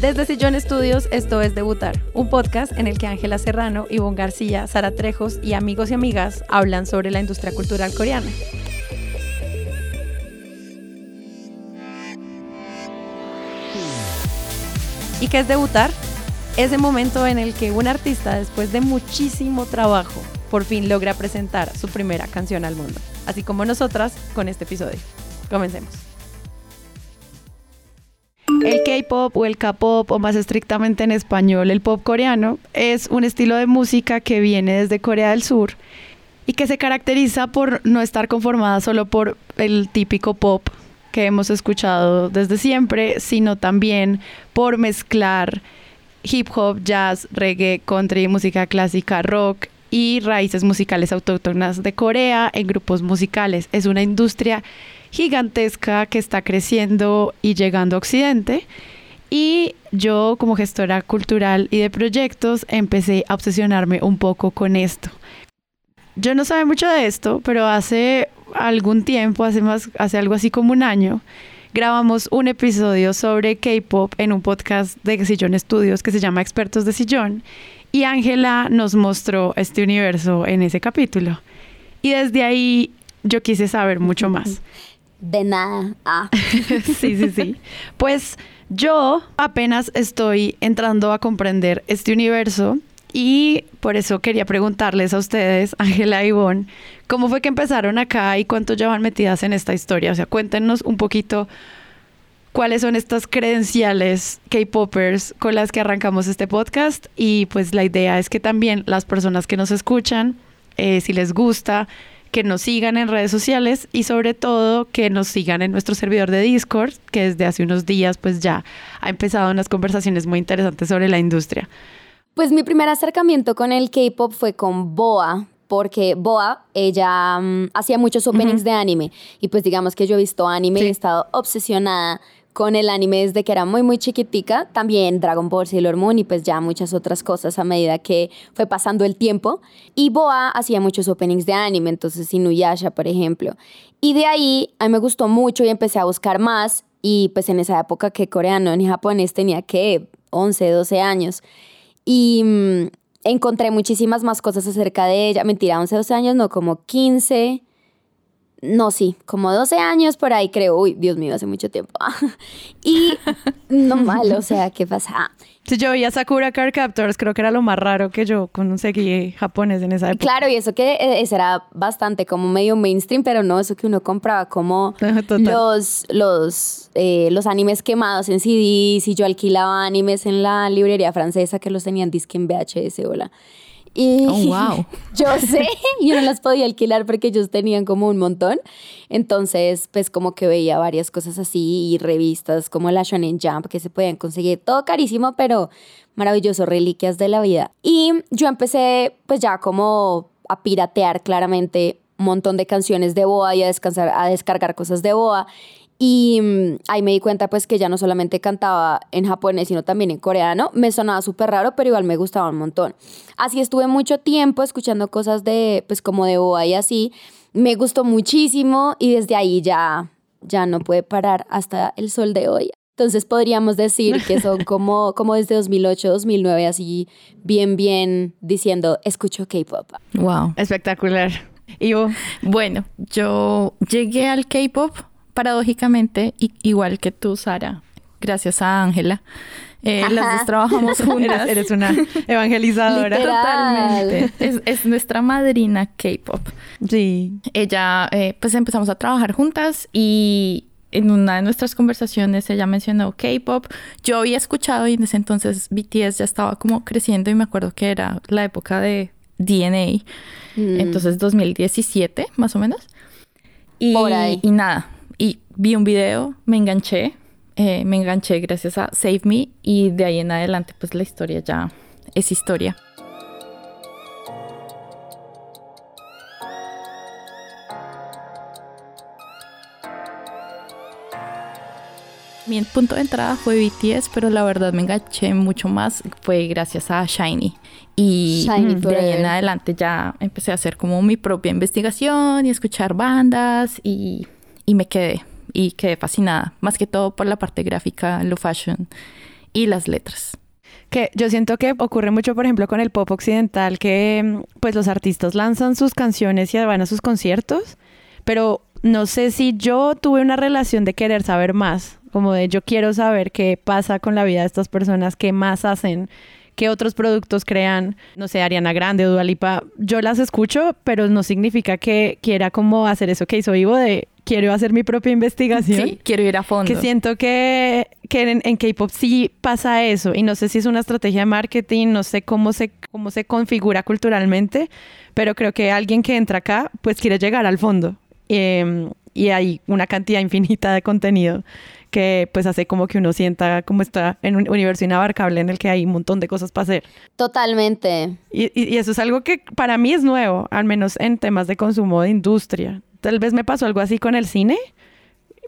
Desde Sillón Estudios, esto es Debutar, un podcast en el que Ángela Serrano, Ivonne García, Sara Trejos y amigos y amigas hablan sobre la industria cultural coreana. ¿Y qué es debutar? Ese momento en el que un artista, después de muchísimo trabajo, por fin logra presentar su primera canción al mundo, así como nosotras con este episodio. Comencemos. K-pop o el K-pop, o más estrictamente en español, el pop coreano, es un estilo de música que viene desde Corea del Sur y que se caracteriza por no estar conformada solo por el típico pop que hemos escuchado desde siempre, sino también por mezclar hip hop, jazz, reggae, country, música clásica, rock y raíces musicales autóctonas de Corea en grupos musicales. Es una industria gigantesca que está creciendo y llegando a Occidente. Y yo como gestora cultural y de proyectos empecé a obsesionarme un poco con esto. Yo no sabía mucho de esto, pero hace algún tiempo, hace, más, hace algo así como un año, grabamos un episodio sobre K-Pop en un podcast de Sillón Estudios que se llama Expertos de Sillón. Y Ángela nos mostró este universo en ese capítulo. Y desde ahí yo quise saber mucho más. De nada. Ah. sí, sí, sí. Pues yo apenas estoy entrando a comprender este universo y por eso quería preguntarles a ustedes, Ángela y Ivonne, ¿cómo fue que empezaron acá y cuánto llevan metidas en esta historia? O sea, cuéntenos un poquito cuáles son estas credenciales K-Poppers con las que arrancamos este podcast y pues la idea es que también las personas que nos escuchan, eh, si les gusta, que nos sigan en redes sociales y sobre todo que nos sigan en nuestro servidor de Discord, que desde hace unos días pues ya ha empezado unas conversaciones muy interesantes sobre la industria. Pues mi primer acercamiento con el K-pop fue con Boa, porque Boa, ella mm, hacía muchos openings de anime. Y pues digamos que yo he visto anime y he estado obsesionada con el anime desde que era muy, muy chiquitica. También Dragon Ball, Sailor Moon y pues ya muchas otras cosas a medida que fue pasando el tiempo. Y Boa hacía muchos openings de anime, entonces Inuyasha, por ejemplo. Y de ahí a mí me gustó mucho y empecé a buscar más. Y pues en esa época que coreano ni japonés tenía que 11, 12 años. Y mm, encontré muchísimas más cosas acerca de ella. Mentira, 11, 12 años, no, como 15 no, sí, como 12 años por ahí creo. Uy, Dios mío, hace mucho tiempo. y no mal, o sea, ¿qué pasa? Si yo veía Sakura Card Captors, creo que era lo más raro que yo conseguí japonés en esa época. Claro, y eso que eh, era bastante como medio mainstream, pero no, eso que uno compraba como los, los, eh, los animes quemados en CDs y yo alquilaba animes en la librería francesa que los tenían disque en VHS, hola. Y oh, wow. yo sé, yo no las podía alquilar porque ellos tenían como un montón. Entonces, pues como que veía varias cosas así y revistas como la Shonen Jump que se podían conseguir. Todo carísimo, pero maravilloso, reliquias de la vida. Y yo empecé pues ya como a piratear claramente un montón de canciones de Boa y a, descansar, a descargar cosas de Boa. Y mm, ahí me di cuenta pues que ya no solamente cantaba en japonés, sino también en coreano. Me sonaba súper raro, pero igual me gustaba un montón. Así estuve mucho tiempo escuchando cosas de, pues como de boa y así. Me gustó muchísimo y desde ahí ya, ya no puede parar hasta el sol de hoy. Entonces podríamos decir que son como, como desde 2008, 2009, así bien, bien diciendo, escucho K-pop. Wow, espectacular. Y yo, bueno, yo llegué al K-pop paradójicamente, igual que tú, Sara, gracias a Ángela, eh, las dos trabajamos juntas. Eres, una evangelizadora. Totalmente. Es, nuestra madrina K-pop. Sí. Ella, eh, pues empezamos a trabajar juntas y en una de nuestras conversaciones ella mencionó K-pop. Yo había escuchado y en ese entonces BTS ya estaba como creciendo y me acuerdo que era la época de DNA. Mm. Entonces 2017, más o menos. Y, Por ahí. y nada, y vi un video, me enganché, eh, me enganché gracias a Save Me y de ahí en adelante pues la historia ya es historia. Mi punto de entrada fue BTS, pero la verdad me enganché mucho más, fue gracias a Shiny. Y de ahí en adelante ya empecé a hacer como mi propia investigación y escuchar bandas y y me quedé y quedé fascinada, más que todo por la parte gráfica, lo fashion y las letras. Que yo siento que ocurre mucho, por ejemplo, con el pop occidental, que pues los artistas lanzan sus canciones y van a sus conciertos, pero no sé si yo tuve una relación de querer saber más, como de yo quiero saber qué pasa con la vida de estas personas, qué más hacen, qué otros productos crean, no sé, Ariana Grande o Dualipa. Yo las escucho, pero no significa que quiera como hacer eso que hizo Vivo de quiero hacer mi propia investigación. Sí, quiero ir a fondo. Que siento que, que en, en K-pop sí pasa eso. Y no sé si es una estrategia de marketing, no sé cómo se, cómo se configura culturalmente, pero creo que alguien que entra acá, pues quiere llegar al fondo. Em, y hay una cantidad infinita de contenido que pues hace como que uno sienta como está en un universo inabarcable en el que hay un montón de cosas para hacer. Totalmente. Y, y, y eso es algo que para mí es nuevo, al menos en temas de consumo de industria. Tal vez me pasó algo así con el cine,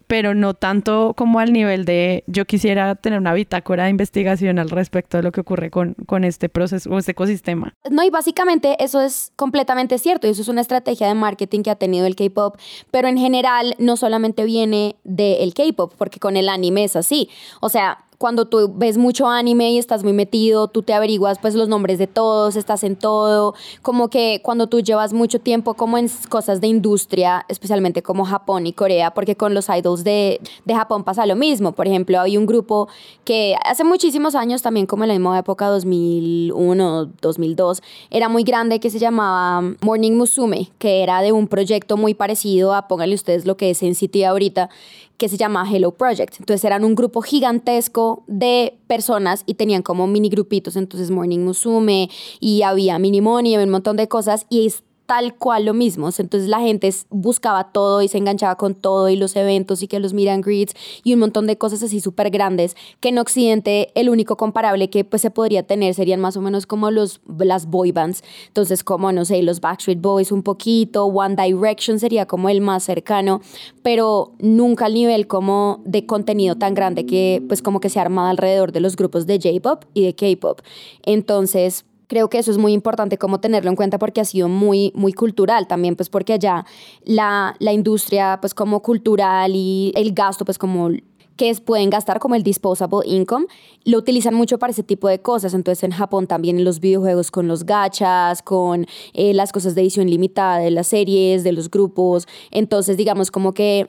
pero no tanto como al nivel de yo quisiera tener una bitácora de investigación al respecto de lo que ocurre con, con este proceso o este ecosistema. No, y básicamente eso es completamente cierto y eso es una estrategia de marketing que ha tenido el K-pop, pero en general no solamente viene del K-pop, porque con el anime es así. O sea, cuando tú ves mucho anime y estás muy metido, tú te averiguas pues los nombres de todos, estás en todo, como que cuando tú llevas mucho tiempo como en cosas de industria, especialmente como Japón y Corea, porque con los idols de, de Japón pasa lo mismo. Por ejemplo, hay un grupo que hace muchísimos años, también como en la misma época, 2001, 2002, era muy grande que se llamaba Morning Musume, que era de un proyecto muy parecido a, pónganle ustedes lo que es en City ahorita, que se llama Hello Project. Entonces eran un grupo gigantesco de personas y tenían como mini grupitos, entonces Morning Musume y había Mini Money, había un montón de cosas y tal cual lo mismo. Entonces la gente buscaba todo y se enganchaba con todo y los eventos y que los miran greets y un montón de cosas así súper grandes que en Occidente el único comparable que pues se podría tener serían más o menos como los, las boy bands. Entonces como, no sé, los Backstreet Boys un poquito, One Direction sería como el más cercano, pero nunca al nivel como de contenido tan grande que pues como que se arma alrededor de los grupos de J-Pop y de K-Pop. Entonces, creo que eso es muy importante como tenerlo en cuenta porque ha sido muy, muy cultural también, pues porque allá la, la industria pues como cultural y el gasto pues como que pueden gastar como el disposable income, lo utilizan mucho para ese tipo de cosas. Entonces en Japón también en los videojuegos con los gachas, con eh, las cosas de edición limitada de las series, de los grupos. Entonces digamos como que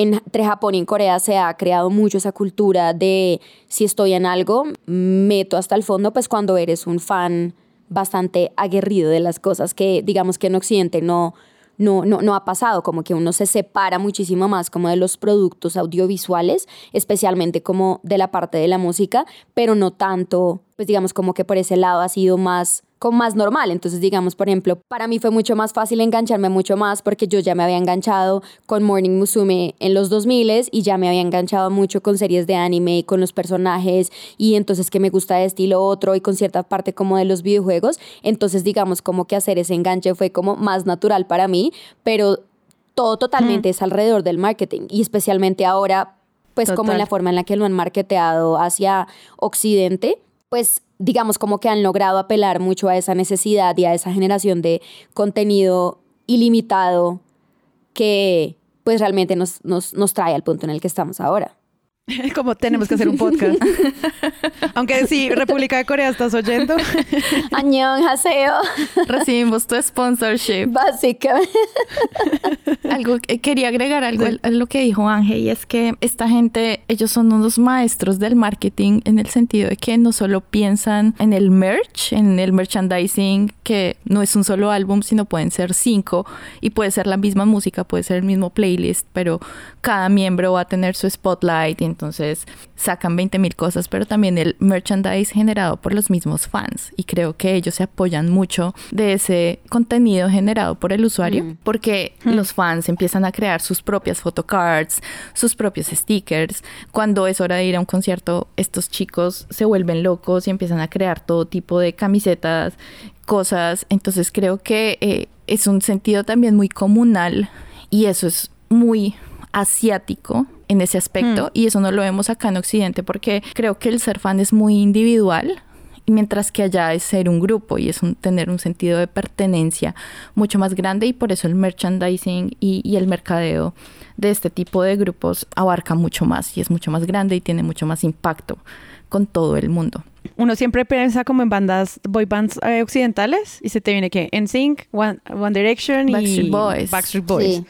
entre Japón y Corea se ha creado mucho esa cultura de si estoy en algo, meto hasta el fondo, pues cuando eres un fan bastante aguerrido de las cosas que digamos que en Occidente no, no, no, no ha pasado, como que uno se separa muchísimo más como de los productos audiovisuales, especialmente como de la parte de la música, pero no tanto, pues digamos como que por ese lado ha sido más como más normal. Entonces, digamos, por ejemplo, para mí fue mucho más fácil engancharme mucho más porque yo ya me había enganchado con Morning Musume en los 2000 y ya me había enganchado mucho con series de anime, con los personajes y entonces que me gusta de estilo otro y con cierta parte como de los videojuegos. Entonces, digamos, como que hacer ese enganche fue como más natural para mí, pero todo totalmente es alrededor del marketing y especialmente ahora, pues como en la forma en la que lo han marketeado hacia Occidente, pues digamos, como que han logrado apelar mucho a esa necesidad y a esa generación de contenido ilimitado que pues realmente nos, nos, nos trae al punto en el que estamos ahora. Como tenemos que hacer un podcast. Aunque sí, República de Corea, ¿estás oyendo? Añón, haseo. Recibimos tu sponsorship. Básicamente. algo, quería agregar algo a lo que dijo Ángel y es que esta gente, ellos son unos maestros del marketing en el sentido de que no solo piensan en el merch, en el merchandising, que no es un solo álbum, sino pueden ser cinco y puede ser la misma música, puede ser el mismo playlist, pero cada miembro va a tener su spotlight y entonces sacan 20 mil cosas, pero también el merchandise generado por los mismos fans. Y creo que ellos se apoyan mucho de ese contenido generado por el usuario, mm. porque mm. los fans empiezan a crear sus propias photocards, sus propios stickers. Cuando es hora de ir a un concierto, estos chicos se vuelven locos y empiezan a crear todo tipo de camisetas, cosas. Entonces creo que eh, es un sentido también muy comunal y eso es muy asiático en ese aspecto hmm. y eso no lo vemos acá en Occidente porque creo que el ser fan es muy individual mientras que allá es ser un grupo y es un, tener un sentido de pertenencia mucho más grande y por eso el merchandising y, y el mercadeo de este tipo de grupos abarca mucho más y es mucho más grande y tiene mucho más impacto con todo el mundo. Uno siempre piensa como en bandas, boy bands eh, occidentales y se te viene que NSYNC, One, One Direction y Backstreet Boys. Backstreet Boys. Sí.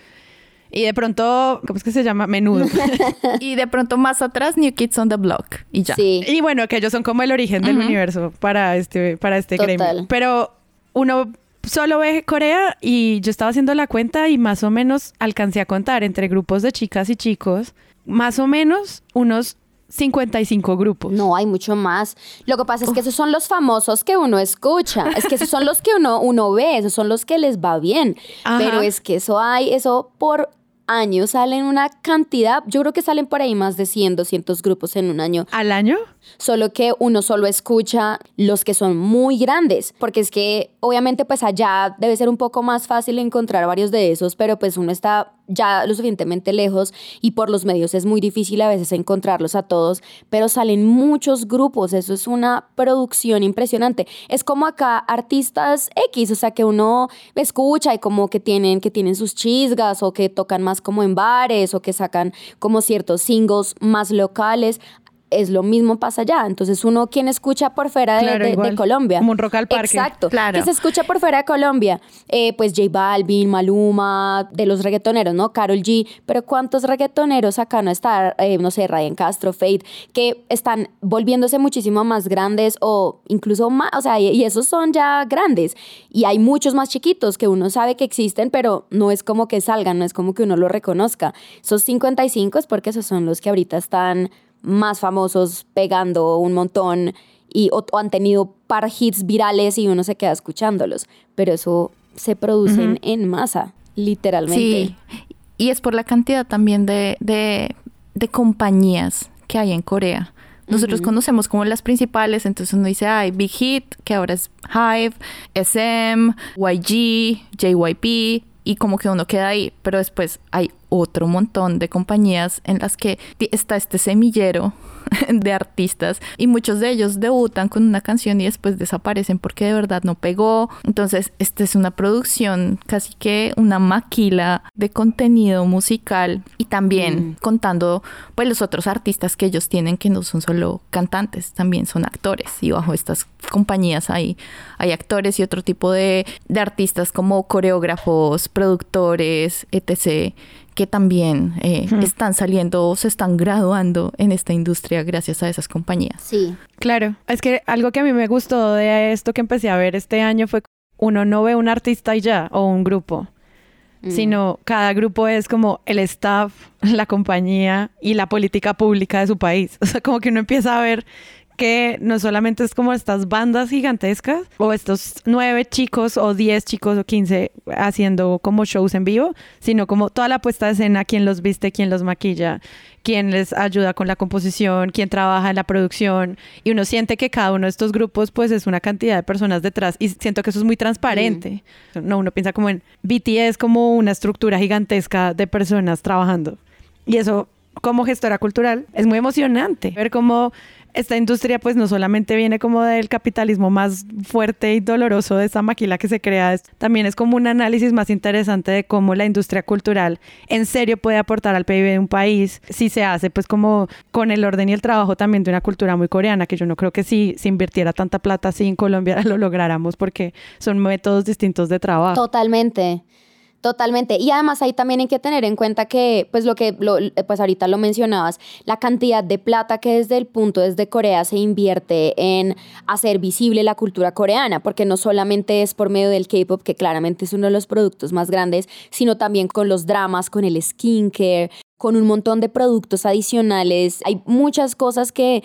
Y de pronto, ¿cómo es que se llama? Menudo. y de pronto más atrás New Kids on the Block y ya. Sí. y bueno, que ellos son como el origen del universo para este, para este Total. gremio. Pero uno solo ve Corea y yo estaba haciendo la cuenta y más o menos alcancé a contar entre grupos de chicas y chicos, más o menos unos 55 grupos. No, hay mucho más. Lo que pasa es que esos son los famosos que uno escucha. Es que esos son los que uno, uno ve, esos son los que les va bien. Ajá. Pero es que eso hay, eso por año salen una cantidad, yo creo que salen por ahí más de 100, 200 grupos en un año. ¿Al año? Solo que uno solo escucha los que son muy grandes, porque es que obviamente pues allá debe ser un poco más fácil encontrar varios de esos, pero pues uno está ya lo suficientemente lejos y por los medios es muy difícil a veces encontrarlos a todos, pero salen muchos grupos, eso es una producción impresionante. Es como acá artistas X, o sea, que uno escucha y como que tienen que tienen sus chisgas o que tocan más como en bares o que sacan como ciertos singles más locales es lo mismo pasa allá. Entonces, uno quien escucha por fuera de, Claro, de- de igual. Colombia. Como un rock al parque. Exacto. Claro. Que se escucha por fuera de Colombia. Eh, pues J Balvin, Maluma, de los reggaetoneros, ¿no? Carol G. Pero ¿cuántos reggaetoneros acá no está, eh, no sé, Ryan Castro, Fate, que están volviéndose muchísimo más grandes o incluso más, o sea, y, y esos son ya grandes. Y hay muchos más chiquitos que uno sabe que existen, pero no es como que salgan, no es como que uno lo reconozca. Esos 55 es porque esos son los que ahorita están más famosos, pegando un montón y o, o han tenido par hits virales y uno se queda escuchándolos. Pero eso se produce en- en masa, literalmente. Sí, y es por la cantidad también de, de, de compañías que hay en Corea. Nosotros conocemos como las principales, entonces uno dice, ay, Big Hit, que ahora es Hive, SM, YG, JYP, y como que uno queda ahí, pero después hay otro montón de compañías en las que está este semillero de artistas y muchos de ellos debutan con una canción y después desaparecen porque de verdad no pegó. Entonces, esta es una producción casi que una maquila de contenido musical y también contando pues los otros artistas que ellos tienen que no son solo cantantes, también son actores. Y bajo estas compañías hay, hay actores y otro tipo de, de artistas como coreógrafos, productores, etc que también eh, están saliendo o se están graduando en esta industria gracias a esas compañías. Sí. Claro, es que algo que a mí me gustó de esto que empecé a ver este año fue uno no ve un artista y ya o un grupo, Mm. sino cada grupo es como el staff, la compañía y la política pública de su país. O sea, como que uno empieza a ver que no solamente es como estas bandas gigantescas o estos nueve chicos o diez chicos o quince haciendo como shows en vivo, sino como toda la puesta de escena, quién los viste, quién los maquilla, quién les ayuda con la composición, quién trabaja en la producción. Y uno siente que cada uno de estos grupos pues es una cantidad de personas detrás y siento que eso es muy transparente. No, uno piensa como en BTS como una estructura gigantesca de personas trabajando. Y eso como gestora cultural es muy emocionante ver cómo esta industria pues no solamente viene como del capitalismo más fuerte y doloroso de esta maquila que se crea, también es como un análisis más interesante de cómo la industria cultural en serio puede aportar al PIB de un país si se hace pues como con el orden y el trabajo también de una cultura muy coreana, que yo no creo que si se invirtiera tanta plata así en Colombia lo lográramos porque son métodos distintos de trabajo. Totalmente. Totalmente. Y además ahí también hay que tener en cuenta que, pues lo que, lo- pues ahorita lo mencionabas, la cantidad de plata que desde el punto desde Corea se invierte en hacer visible la cultura coreana, porque no solamente es por medio del K-pop, que claramente es uno de los productos más grandes, sino también con los dramas, con el skincare, con un montón de productos adicionales. Hay muchas cosas que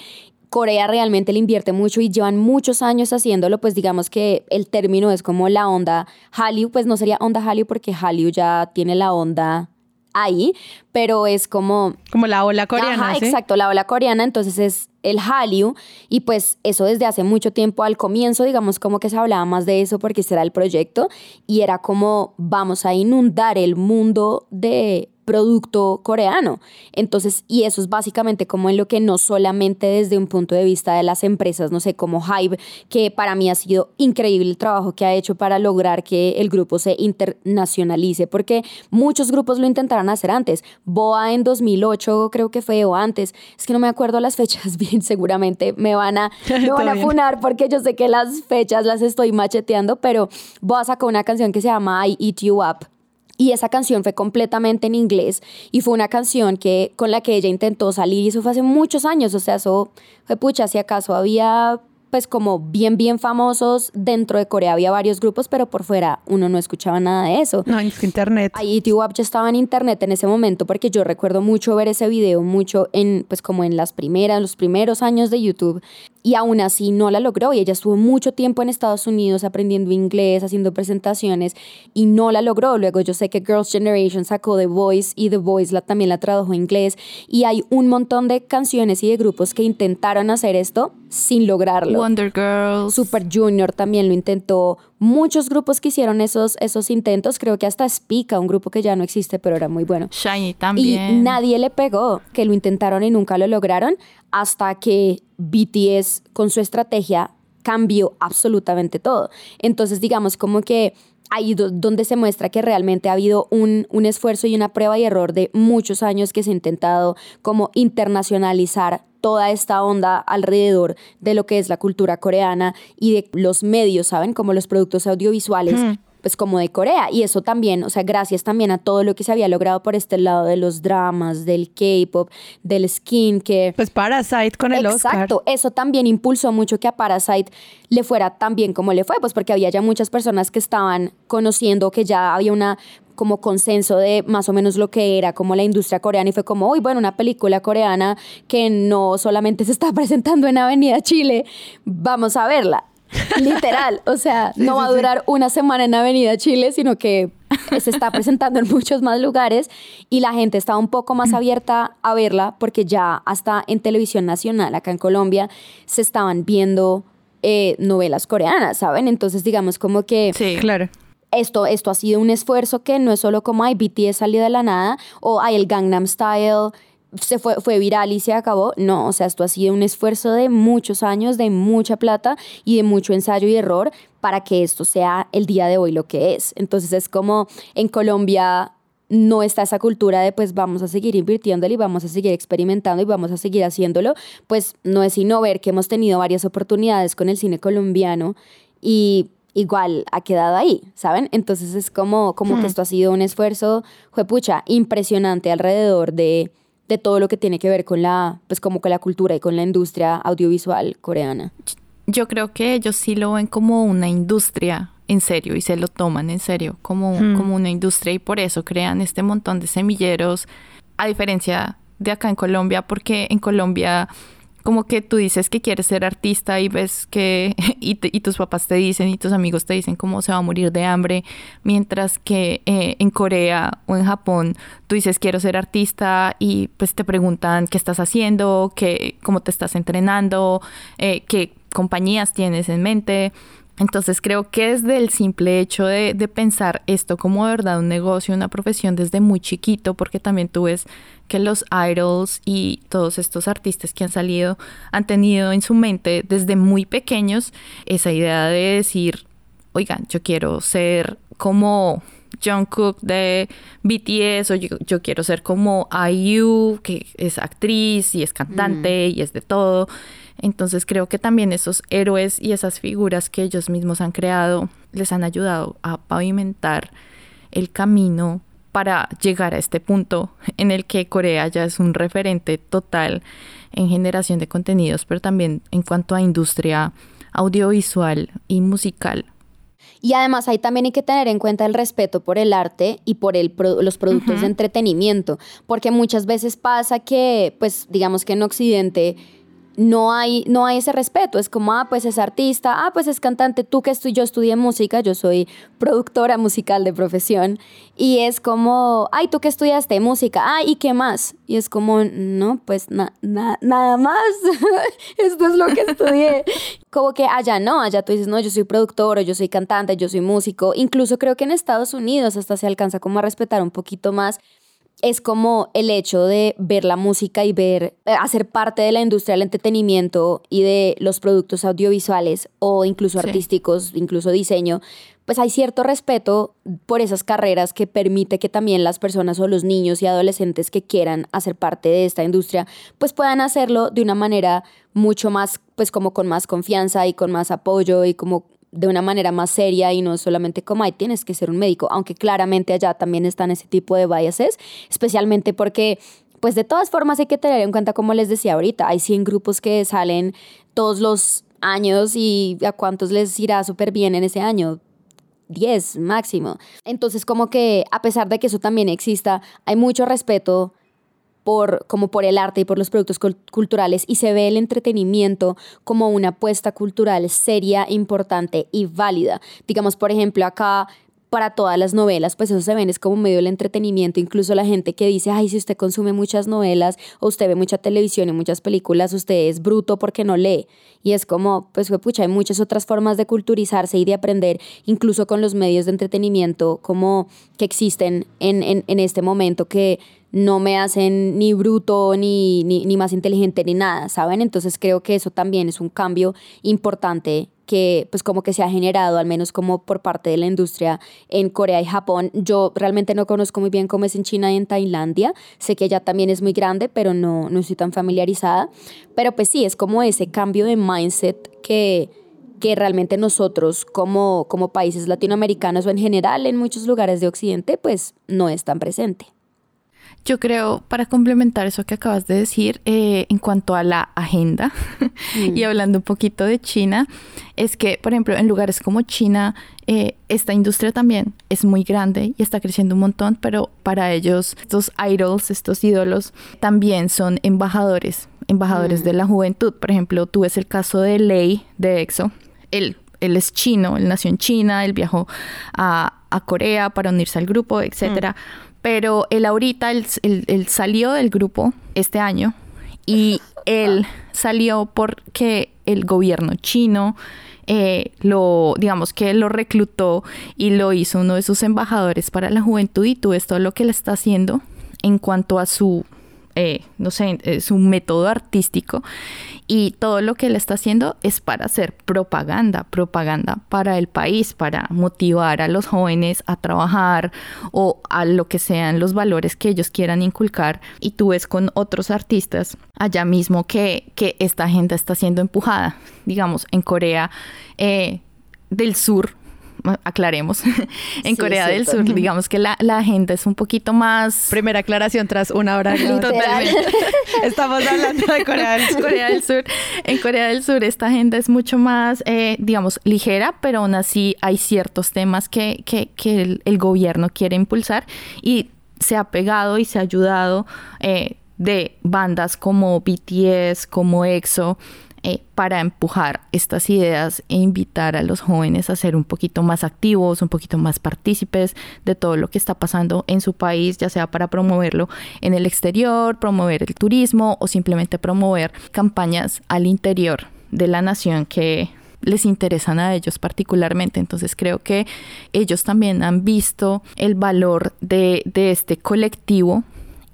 Corea realmente le invierte mucho y llevan muchos años haciéndolo, pues digamos que el término es como la onda Hallyu, pues no sería onda Hallyu porque Hallyu ya tiene la onda ahí, pero es como Como la ola coreana, Ajá, ¿sí? exacto, la ola coreana, entonces es el Hallyu y pues eso desde hace mucho tiempo al comienzo, digamos como que se hablaba más de eso porque ese era el proyecto y era como vamos a inundar el mundo de producto coreano. Entonces, y eso es básicamente como en lo que no solamente desde un punto de vista de las empresas, no sé, como Hive, que para mí ha sido increíble el trabajo que ha hecho para lograr que el grupo se internacionalice, porque muchos grupos lo intentaron hacer antes. Boa en 2008 creo que fue o antes, es que no me acuerdo las fechas bien, seguramente me van a, me van a funar porque yo sé que las fechas las estoy macheteando, pero Boa sacó una canción que se llama I Eat You Up y esa canción fue completamente en inglés y fue una canción que, con la que ella intentó salir y eso fue hace muchos años, o sea, eso fue pucha, si acaso había pues como bien, bien famosos. Dentro de Corea había varios grupos, pero por fuera uno no escuchaba nada de eso. No, en internet. Ahí TWAP ya estaba en internet en ese momento porque yo recuerdo mucho ver ese video, mucho en, pues como en las primeras, los primeros años de YouTube y aún así no la logró y ella estuvo mucho tiempo en Estados Unidos aprendiendo inglés, haciendo presentaciones y no la logró. Luego yo sé que Girls' Generation sacó The Voice y The Voice la, también la tradujo en inglés y hay un montón de canciones y de grupos que intentaron hacer esto sin lograrlo. Wonder Girls. Super Junior también lo intentó. Muchos grupos que hicieron esos, esos intentos, creo que hasta Spica, un grupo que ya no existe, pero era muy bueno. Shiny también. Y nadie le pegó, que lo intentaron y nunca lo lograron, hasta que BTS con su estrategia cambió absolutamente todo. Entonces, digamos como que ahí donde se muestra que realmente ha habido un, un, esfuerzo y una prueba y error de muchos años que se ha intentado como internacionalizar toda esta onda alrededor de lo que es la cultura coreana y de los medios, ¿saben? Como los productos audiovisuales. Pues como de Corea. Y eso también, o sea, gracias también a todo lo que se había logrado por este lado de los dramas, del K-pop, del skincare. Pues Parasite con el Oscar. Exacto, eso también impulsó mucho que a Parasite le fuera tan bien como le fue, pues porque había ya muchas personas que estaban conociendo que ya había una como consenso de más o menos lo que era como la industria coreana y fue como, uy, bueno, una película coreana que no solamente se está presentando en Avenida Chile, vamos a verla. Literal, o sea, no va a durar una semana en Avenida Chile, sino que se está presentando en muchos más lugares y la gente está un poco más abierta a verla porque ya hasta en televisión nacional, acá en Colombia, se estaban viendo eh, novelas coreanas, ¿saben? Entonces, digamos como que... Sí, claro. Esto, esto ha sido un esfuerzo que no es solo como hay BTS salió de la nada o hay el Gangnam Style se fue, fue viral y se acabó. No, o sea, esto ha sido un esfuerzo de muchos años, de mucha plata y de mucho ensayo y error para que esto sea el día de hoy lo que es. Entonces es como en Colombia no está esa cultura de pues vamos a seguir invirtiéndolo y vamos a seguir experimentando y vamos a seguir haciéndolo, pues no es sino ver que hemos tenido varias oportunidades con el cine colombiano y igual ha quedado ahí, ¿saben? Entonces es como, como que esto ha sido un esfuerzo, pucha, impresionante alrededor de de todo lo que tiene que ver con la, pues como con la cultura y con la industria audiovisual coreana. Yo creo que ellos sí lo ven como una industria en serio y se lo toman en serio como, hmm. como una industria y por eso crean este montón de semilleros, a diferencia de acá en Colombia, porque en Colombia como que tú dices que quieres ser artista y ves que, y, tus papás te dicen y tus amigos te dicen cómo se va a morir de hambre, mientras que eh, en Corea o en Japón tú dices quiero ser artista y pues te preguntan qué estás haciendo, qué, cómo te estás entrenando, eh, qué compañías tienes en mente. Entonces creo que desde el simple hecho de, de, pensar esto como de verdad un negocio, una profesión desde muy chiquito, porque también tú ves que los idols y todos estos artistas que han salido han tenido en su mente desde muy pequeños esa idea de decir, oigan, yo quiero ser como Jungkook de BTS o yo, quiero ser como IU, que es actriz y es cantante mm. y es de todo. Entonces creo que también esos héroes y esas figuras que ellos mismos han creado les han ayudado a pavimentar el camino para llegar a este punto en el que Corea ya es un referente total en generación de contenidos, pero también en cuanto a industria audiovisual y musical. Y además ahí también hay que tener en cuenta el respeto por el arte y por el los productos de entretenimiento, porque muchas veces pasa que, pues digamos que en Occidente no hay, no hay ese respeto. Es como, ah, pues es artista, ah, pues es cantante. Tú que estoy, yo estudié música, yo soy productora musical de profesión. Y es como, ay, tú que estudiaste música, ah, ¿y qué más? Y es como, no, pues nada más. Esto es lo que estudié. como que allá no, allá tú dices, no, yo soy productora, yo soy cantante, yo soy músico. Incluso creo que en Estados Unidos hasta se alcanza como a respetar un poquito más es como el hecho de ver la música y ver, eh, hacer parte de la industria del entretenimiento y de los productos audiovisuales o incluso artísticos, incluso diseño, pues hay cierto respeto por esas carreras que permite que también las personas o los niños y adolescentes que quieran hacer parte de esta industria, pues puedan hacerlo de una manera mucho más, pues como con más confianza y con más apoyo y como de una manera más seria y no solamente como, ay, tienes que ser un médico, aunque claramente allá también están ese tipo de biases, especialmente porque pues de todas formas hay que tener en cuenta, como les decía ahorita, hay 100 grupos que salen todos los años y a cuántos les irá súper bien en ese año. 10 máximo. Entonces como que a pesar de que eso también exista, hay mucho respeto por, como por el arte y por los productos culturales y se ve el entretenimiento como una apuesta cultural seria, importante y válida. Digamos, por ejemplo, acá para todas las novelas, pues eso se ven es como medio del entretenimiento, incluso la gente que dice, ay, si usted consume muchas novelas o usted ve mucha televisión y muchas películas, usted es bruto porque no lee. Y es como, pues, pucha, hay muchas otras formas de culturizarse y de aprender, incluso con los medios de entretenimiento como que existen en, en, en este momento que no me hacen ni bruto, ni, ni, ni, más inteligente, ni nada, ¿saben? Entonces creo que eso también es un cambio importante que pues como que se ha generado, al menos como por parte de la industria en Corea y Japón. Yo realmente no conozco muy bien cómo es en China y en Tailandia. Sé que ya también es muy grande, pero no, no estoy tan familiarizada. Pero pues sí, es como ese cambio de mindset que, que realmente nosotros como, como países latinoamericanos o en general en muchos lugares de Occidente, pues no es tan presente. Yo creo, para complementar eso que acabas de decir, eh, en cuanto a la agenda, y mm. hablando un poquito de China, es que, por ejemplo, en lugares como China, eh, esta industria también es muy grande y está creciendo un montón, pero para ellos, estos idols, estos ídolos, también son embajadores, embajadores de mm. la juventud. Por ejemplo, tú ves el caso de Lei de EXO. Él, él es chino, él nació en China, él viajó a, Corea para unirse al grupo, etcétera. Mm. Pero él ahorita, él, salió del grupo este año y él salió porque el gobierno chino eh, lo, digamos que lo reclutó y lo hizo uno de sus embajadores para la juventud y tú ves todo lo que él está haciendo en cuanto a su eh, no sé, eh, su método artístico y todo lo que él está haciendo es para hacer propaganda, propaganda para el país, para motivar a los jóvenes a trabajar o a lo que sean los valores que ellos quieran inculcar. Y tú ves con otros artistas allá mismo que, que esta agenda está siendo empujada. Digamos, en Corea eh, del Sur aclaremos, en Corea del Sur, digamos que la, la, agenda es un poquito más... Primera aclaración tras una hora. Totalmente. Estamos hablando de Corea del Sur. Corea del Sur. En Corea del Sur esta agenda es mucho más, eh, digamos, ligera, pero aún así hay ciertos temas que, que, que el, el, gobierno quiere impulsar y se ha pegado y se ha ayudado eh, de bandas como BTS, como EXO, eh, para empujar estas ideas e invitar a los jóvenes a ser un poquito más activos, un poquito más partícipes de todo lo que está pasando en su país, ya sea para promoverlo en el exterior, promover el turismo o simplemente promover campañas al interior de la nación que les interesan a ellos particularmente. Entonces creo que ellos también han visto el valor de, de este colectivo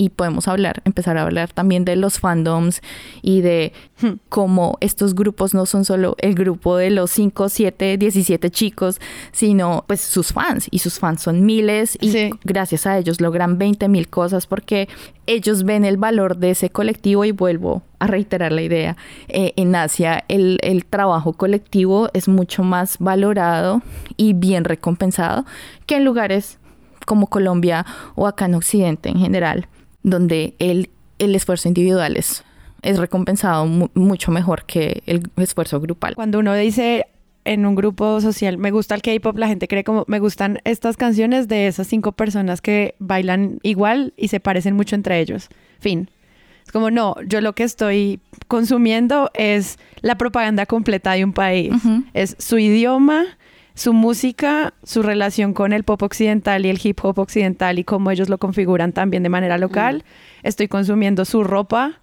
y podemos hablar, empezar a hablar también de los fandoms y de hmm, cómo estos grupos no son solo el grupo de los 5, 7, 17 chicos, sino pues sus fans y sus fans son miles y gracias a ellos logran 20 mil cosas porque ellos ven el valor de ese colectivo y vuelvo a reiterar la idea, eh, en Asia el, el trabajo colectivo es mucho más valorado y bien recompensado que en lugares como Colombia o acá en Occidente en general donde el, el esfuerzo individual es, es recompensado mucho mejor que el esfuerzo grupal. Cuando uno dice en un grupo social, me gusta el K-pop, la gente cree como, me gustan estas canciones de esas cinco personas que bailan igual y se parecen mucho entre ellos. Fin. Es como, no, yo lo que estoy consumiendo es la propaganda completa de un país. Es su idioma, su música, su relación con el pop occidental y el hip hop occidental y cómo ellos lo configuran también de manera local. Estoy consumiendo su ropa,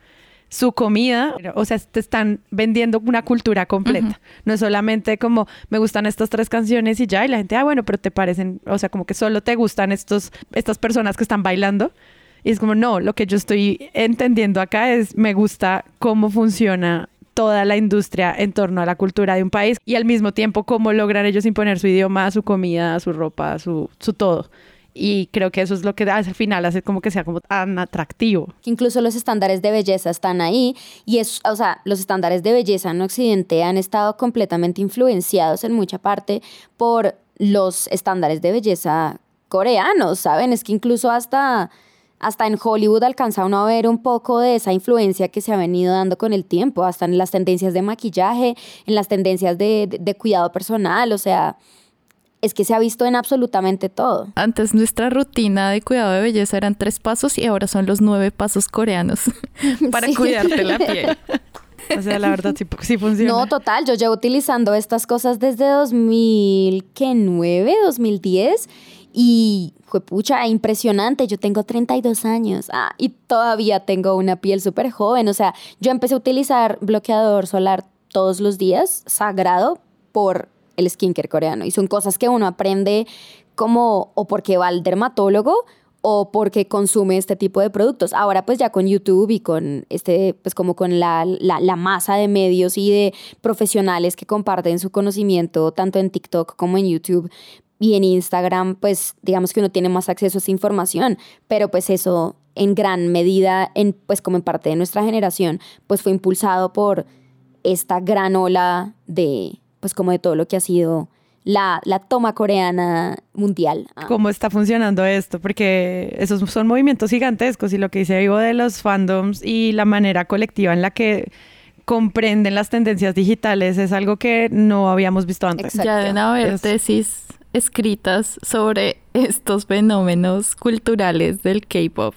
su comida, o sea, te están vendiendo una cultura completa. No es solamente como me gustan estas tres canciones y ya, y la gente, ah, bueno, pero te parecen, o sea, como que solo te gustan estos, estas personas que están bailando, Y es como, no, lo que yo estoy entendiendo acá es, me gusta cómo funciona toda la industria en torno a la cultura de un país y al mismo tiempo cómo logran ellos imponer su idioma, su comida, su ropa, su, todo. Y creo que eso es lo que al final hace como que sea como tan atractivo. Incluso los estándares de belleza están ahí y es, o sea, los estándares de belleza en Occidente han estado completamente influenciados en mucha parte por los estándares de belleza coreanos, ¿saben? Es que incluso hasta hasta en Hollywood alcanza uno a ver un poco de esa influencia que se ha venido dando con el tiempo, hasta en las tendencias de maquillaje, en las tendencias de, cuidado personal, o sea, es que se ha visto en absolutamente todo. Antes nuestra rutina de cuidado de belleza eran tres pasos y ahora son los nueve pasos coreanos para cuidarte la piel. O sea, la verdad sí, sí, funciona. No, total, yo llevo utilizando estas cosas desde 2009, 2010 y fue pucha, impresionante. Yo tengo 32 años ah, y todavía tengo una piel súper joven. O sea, yo empecé a utilizar bloqueador solar todos los días, sagrado, por el skincare coreano. Y son cosas que uno aprende como o porque va al dermatólogo o porque consume este tipo de productos. Ahora pues ya con YouTube y con este, pues como con la, la, la, masa de medios y de profesionales que comparten su conocimiento tanto en TikTok como en YouTube, y en Instagram, pues digamos que uno tiene más acceso a esa información, pero pues eso en gran medida, en, pues como en parte de nuestra generación, pues fue impulsado por esta gran ola de, pues como de todo lo que ha sido la, la toma coreana mundial. Ah. ¿Cómo está funcionando esto? Porque esos son movimientos gigantescos y lo que dice Vivo de los fandoms y la manera colectiva en la que comprenden las tendencias digitales es algo que no habíamos visto antes. Ya deben haber tesis escritas sobre estos fenómenos culturales del K-pop.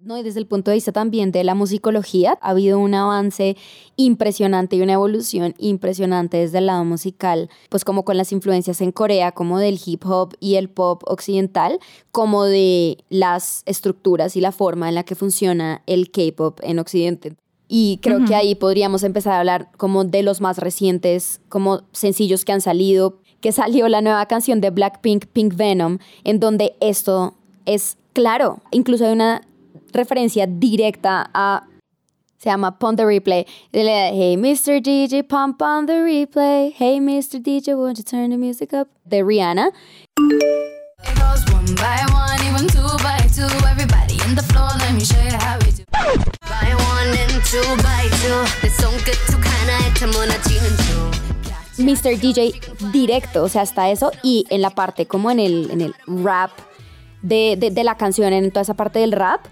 No, y desde el punto de vista también de la musicología, ha habido un avance impresionante y una evolución impresionante desde el lado musical, pues como con las influencias en Corea, como del hip hop y el pop occidental, como de las estructuras y la forma en la que funciona el K-pop en Occidente. Y creo que ahí podríamos empezar a hablar como de los más recientes, como sencillos que han salido, que salió la nueva canción de Blackpink, Pink Venom, en donde esto es claro. Incluso hay una referencia directa a se llama Pon the Replay. Hey Mr. DJ, pump on the replay. Hey Mr. DJ, won't you turn the music up? De Rihanna. Mr. DJ directo, o sea, hasta eso, y en la parte como en el, en el rap de, de, la canción, en toda esa parte del rap,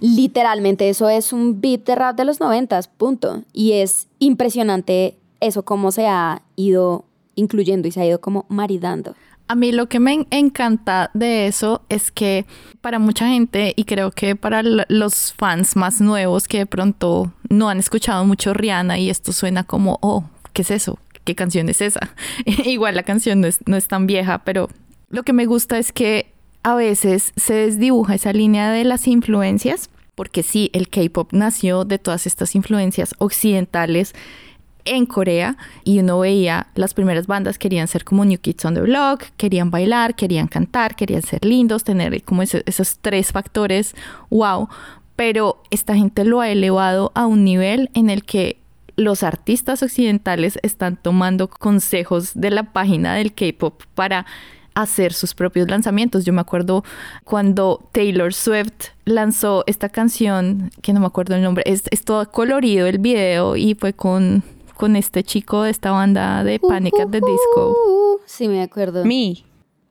literalmente eso es un beat de rap de los noventas, punto. Y es impresionante eso cómo se ha ido incluyendo y se ha ido como maridando. A mí lo que me encanta de eso es que para mucha gente y creo que para los fans más nuevos que de pronto no han escuchado mucho Rihanna y esto suena como, oh, ¿qué es eso? ¿Qué canción es esa? Igual la canción no es, no es tan vieja, pero lo que me gusta es que a veces se desdibuja esa línea de las influencias, porque sí, el K-Pop nació de todas estas influencias occidentales en Corea y uno veía las primeras bandas querían ser como New Kids on the Block, querían bailar, querían cantar, querían ser lindos, tener como esos tres factores, wow, pero esta gente lo ha elevado a un nivel en el que los artistas occidentales están tomando consejos de la página del K-Pop para hacer sus propios lanzamientos. Yo me acuerdo cuando Taylor Swift lanzó esta canción, que no me acuerdo el nombre, es, todo colorido el video y fue con, con este chico de esta banda de Panic at the Disco. Sí, me acuerdo. Me.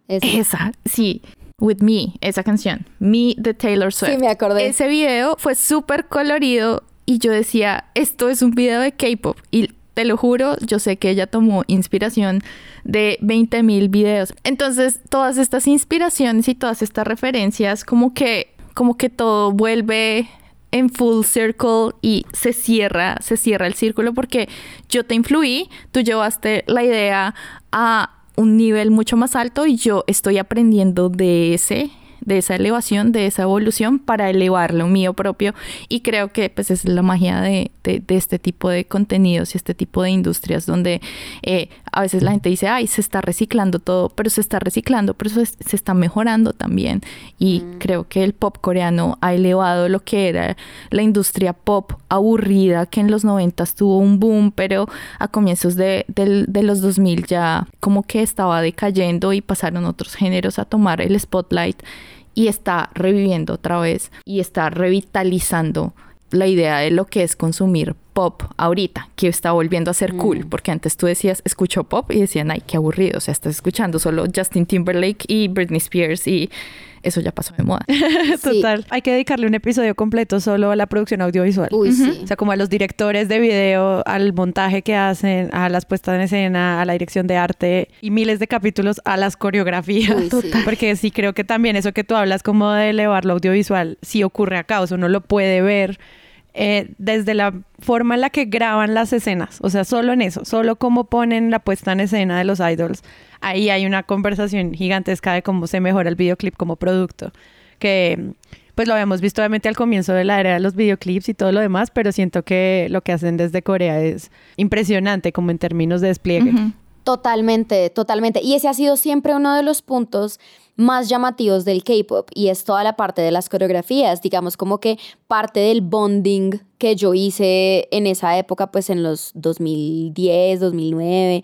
Esa, sí. With Me, esa canción. Me de Taylor Swift. Sí, me acordé. Ese video fue súper colorido y yo decía, esto es un video de K-pop. Y te lo juro, yo sé que ella tomó inspiración de 20 mil videos. Entonces, todas estas inspiraciones y todas estas referencias, como que, como que todo vuelve en full circle y se cierra, se cierra el círculo porque yo te influí, tú llevaste la idea a un nivel mucho más alto y yo estoy aprendiendo de ese de esa elevación, de esa evolución para elevar lo mío propio. Y creo que pues es la magia de, de, este tipo de contenidos y este tipo de industrias donde eh, a veces la gente dice, ay, se está reciclando todo, pero se está reciclando, pero se, se está mejorando también. Y mm. creo que el pop coreano ha elevado lo que era la industria pop aburrida que en los 90 tuvo un boom, pero a comienzos de, de los 2000 ya como que estaba decayendo y pasaron otros géneros a tomar el spotlight y está reviviendo otra vez y está revitalizando la idea de lo que es consumir pop ahorita, que está volviendo a ser cool, mm. porque antes tú decías, escucho pop y decían, ay, qué aburrido, o sea, estás escuchando solo Justin Timberlake y Britney Spears y eso ya pasó de moda. Total. Hay que dedicarle un episodio completo solo a la producción audiovisual. Uy, sí. O sea, como a los directores de video, al montaje que hacen, a las puestas en escena, a la dirección de arte y miles de capítulos a las coreografías. Total. Porque sí creo que también eso que tú hablas como de elevar lo audiovisual, sí ocurre acá, o sea, uno lo puede ver eh, desde la forma en la que graban las escenas, o sea, solo en eso, solo cómo ponen la puesta en escena de los idols, ahí hay una conversación gigantesca de cómo se mejora el videoclip como producto, que pues lo habíamos visto obviamente al comienzo de la era de los videoclips y todo lo demás, pero siento que lo que hacen desde Corea es impresionante como en términos de despliegue. Totalmente, totalmente. Y ese ha sido siempre uno de los puntos más llamativos del K-pop y es toda la parte de las coreografías, digamos como que parte del bonding que yo hice en esa época, pues en los 2010, 2009,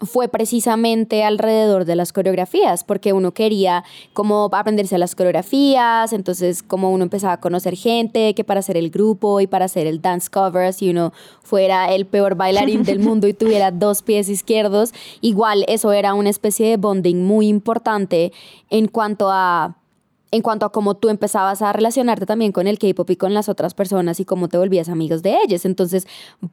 fue precisamente alrededor de las coreografías, porque uno quería como aprenderse las coreografías, entonces como uno empezaba a conocer gente que para hacer el grupo y para hacer el dance cover, si uno fuera el peor bailarín del mundo y tuviera dos pies izquierdos, igual eso era una especie de bonding muy importante en cuanto a en cuanto a cómo tú empezabas a relacionarte también con el K-pop y con las otras personas y cómo te volvías amigos de ellos. Entonces,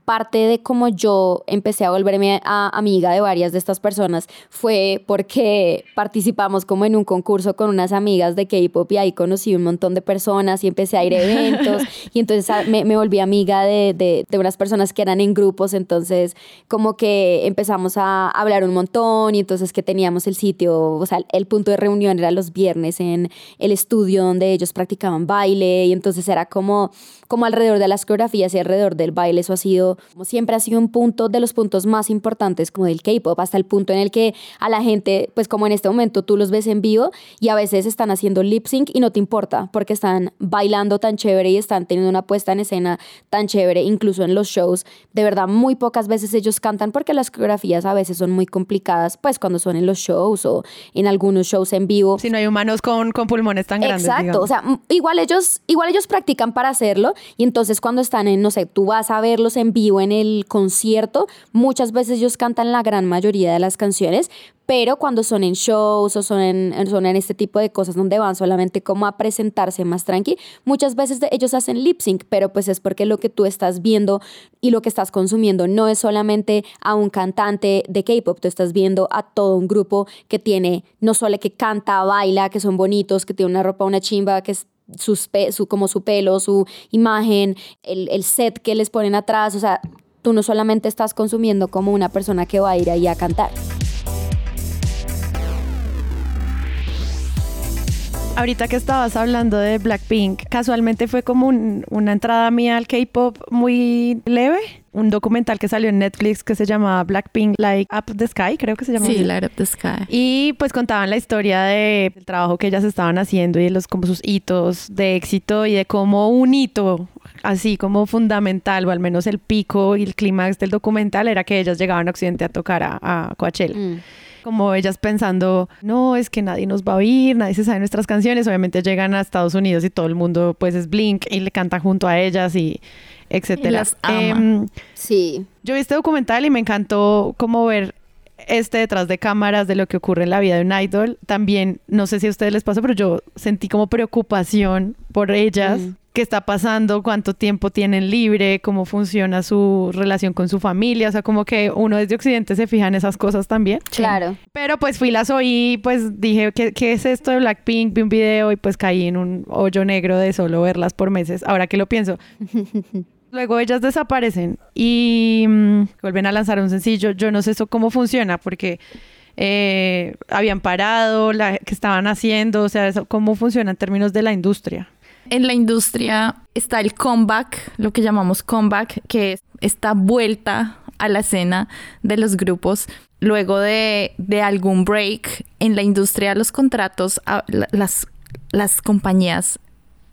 parte de cómo yo empecé a volverme amiga de varias de estas personas fue porque participamos como en un concurso con unas amigas de K-pop y ahí conocí un montón de personas y empecé a ir a eventos y entonces ah, me, me volví amiga de, de, de, unas personas que eran en grupos. Entonces, como que empezamos a hablar un montón y entonces que teníamos el sitio, o sea, el punto de reunión era los viernes en el estudio donde ellos practicaban baile y entonces era como, como alrededor de las coreografías y alrededor del baile. Eso ha sido, como siempre ha sido un punto de los puntos más importantes como del K-pop, hasta el punto en el que a la gente, pues como en este momento tú los ves en vivo y a veces están haciendo lip sync y no te importa porque están bailando tan chévere y están teniendo una puesta en escena tan chévere, incluso en los shows. De verdad, muy pocas veces ellos cantan porque las coreografías a veces son muy complicadas, pues cuando son en los shows o en algunos shows en vivo. Si no hay humanos con, con pulmones tan grandes. Exacto, o sea, igual ellos, igual ellos practican para hacerlo y entonces cuando están en, no sé, tú vas a verlos en vivo en el concierto, muchas veces ellos cantan la gran mayoría de las canciones, pero cuando son en shows o son en, son en este tipo de cosas donde van solamente como a presentarse más tranqui, muchas veces ellos hacen lip sync, pero pues es porque lo que tú estás viendo y lo que estás consumiendo no es solamente a un cantante de K-pop, tú estás viendo a todo un grupo que tiene no solo que canta, baila, que son bonitos, que tiene una ropa, una chimba, que es su, como su pelo, su imagen, el, el set que les ponen atrás, o sea, tú no solamente estás consumiendo como una persona que va a ir ahí a cantar. Ahorita que estabas hablando de Blackpink, casualmente fue como una entrada mía al K-pop muy leve. Un documental que salió en Netflix que se llama Blackpink Light Up the Sky, creo que se llama. Sí, Light Up the Sky. Y pues contaban la historia del trabajo que ellas estaban haciendo y de los como sus hitos de éxito y de cómo un hito así como fundamental, o al menos el pico y el clímax del documental, era que ellas llegaban a Occidente a tocar a, a Coachella. Mm como ellas pensando, no, es que nadie nos va a oír, nadie se sabe nuestras canciones, obviamente llegan a Estados Unidos y todo el mundo pues es Blink y le canta junto a ellas y etcétera. Em, sí. Yo vi este documental y me encantó como ver este detrás de cámaras de lo que ocurre en la vida de un idol. También, no sé si a ustedes les pasa, pero yo sentí como preocupación por ellas. Mm qué está pasando, cuánto tiempo tienen libre, cómo funciona su relación con su familia, o sea, como que uno desde Occidente se fija en esas cosas también. Claro. Pero pues fui, las oí, pues dije, ¿qué, ¿qué, es esto de Blackpink? Vi un video y pues caí en un hoyo negro de solo verlas por meses, ahora que lo pienso. Luego ellas desaparecen y mm, vuelven a lanzar un sencillo. Yo no sé eso cómo funciona porque eh, habían parado, la, que estaban haciendo, o sea, cómo funciona en términos de la industria. En la industria está el comeback, lo que llamamos comeback, que es esta vuelta a la escena de los grupos luego de, de algún break en la industria los contratos las, las compañías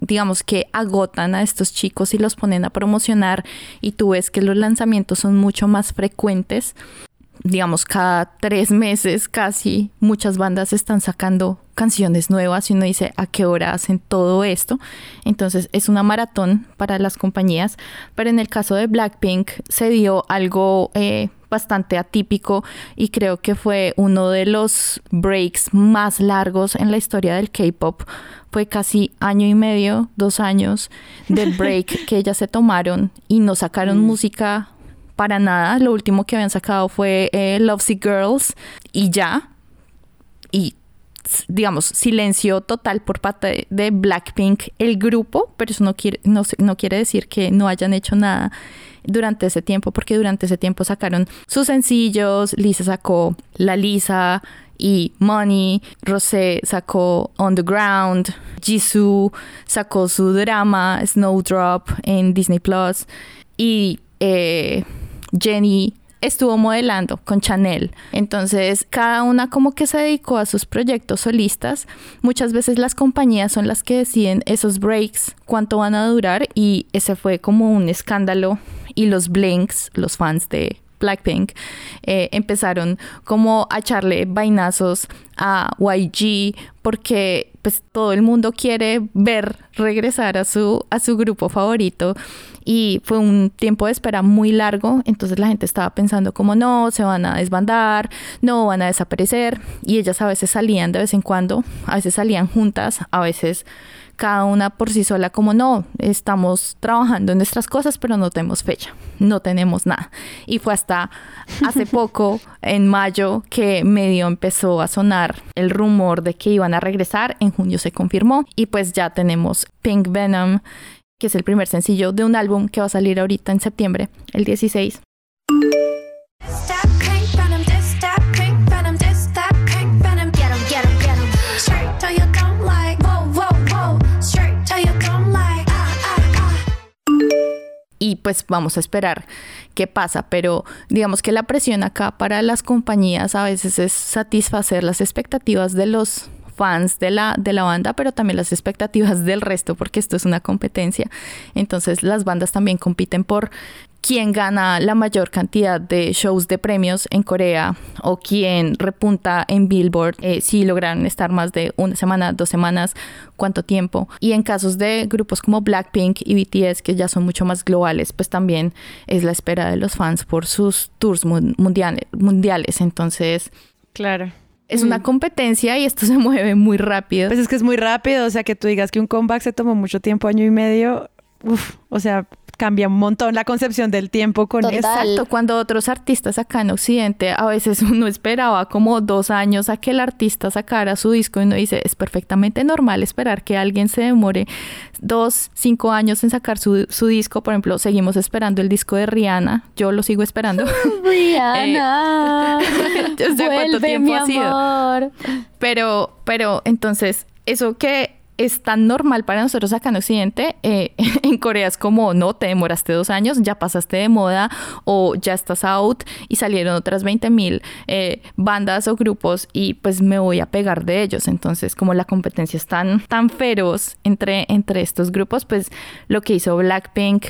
digamos que agotan a estos chicos y los ponen a promocionar y tú ves que los lanzamientos son mucho más frecuentes digamos, cada tres meses casi muchas bandas están sacando canciones nuevas y uno dice a qué hora hacen todo esto. Entonces es una maratón para las compañías, pero en el caso de Blackpink se dio algo eh, bastante atípico y creo que fue uno de los breaks más largos en la historia del K-Pop. Fue casi año y medio, dos años del break que ellas se tomaron y no sacaron mm. música para nada. Lo último que habían sacado fue eh, Lovesick Girls y ya. Y digamos, silencio total por parte de Blackpink, el grupo, pero eso no quiere, no, no quiere decir que no hayan hecho nada durante ese tiempo, porque durante ese tiempo sacaron sus sencillos, Lisa sacó La Lisa y Money, Rosé sacó On the Ground, Jisoo sacó su drama Snowdrop en Disney Plus y eh, Jenny estuvo modelando con Chanel. Entonces, cada una como que se dedicó a sus proyectos solistas. Muchas veces las compañías son las que deciden esos breaks, cuánto van a durar y ese fue como un escándalo y los Blinks, los fans de Blackpink, eh, empezaron como a echarle vainazos a YG porque pues todo el mundo quiere ver regresar a su, a su grupo favorito. Y fue un tiempo de espera muy largo, entonces la gente estaba pensando como no, se van a desbandar, no van a desaparecer y ellas a veces salían de vez en cuando, a veces salían juntas, a veces cada una por sí sola como no, estamos trabajando en nuestras cosas, pero no tenemos fecha, no tenemos nada. Y fue hasta hace poco, en mayo, que medio empezó a sonar el rumor de que iban a regresar, en junio se confirmó y pues ya tenemos Pink Venom, que es el primer sencillo de un álbum que va a salir ahorita en septiembre, el 16. Y pues vamos a esperar qué pasa, pero digamos que la presión acá para las compañías a veces es satisfacer las expectativas de los fans de la, de la banda, pero también las expectativas del resto, porque esto es una competencia. Entonces las bandas también compiten por quién gana la mayor cantidad de shows de premios en Corea o quién repunta en Billboard, eh, si logran estar más de una semana, dos semanas, cuánto tiempo. Y en casos de grupos como Blackpink y BTS, que ya son mucho más globales, pues también es la espera de los fans por sus tours mundiales. mundiales. Entonces, claro. Es una mm. competencia y esto se mueve muy rápido. Pues es que es muy rápido, o sea, que tú digas que un comeback se tomó mucho tiempo, año y medio, uf, o sea, cambia un montón la concepción del tiempo con eso. Exacto, cuando otros artistas acá en Occidente, a veces uno esperaba como dos años a que el artista sacara su disco y uno dice, es perfectamente normal esperar que alguien se demore dos, cinco años en sacar su, disco. Por ejemplo, seguimos esperando el disco de Rihanna, yo lo sigo esperando. Rihanna, cuánto tiempo ha sido. Pero, pero entonces, eso que es tan normal para nosotros acá en Occidente. Eh, en Corea es como, no, te demoraste dos años, ya pasaste de moda o ya estás out y salieron otras 20 mil eh, bandas o grupos y pues me voy a pegar de ellos. Entonces, como la competencia es tan, tan feroz entre, entre estos grupos, pues lo que hizo Blackpink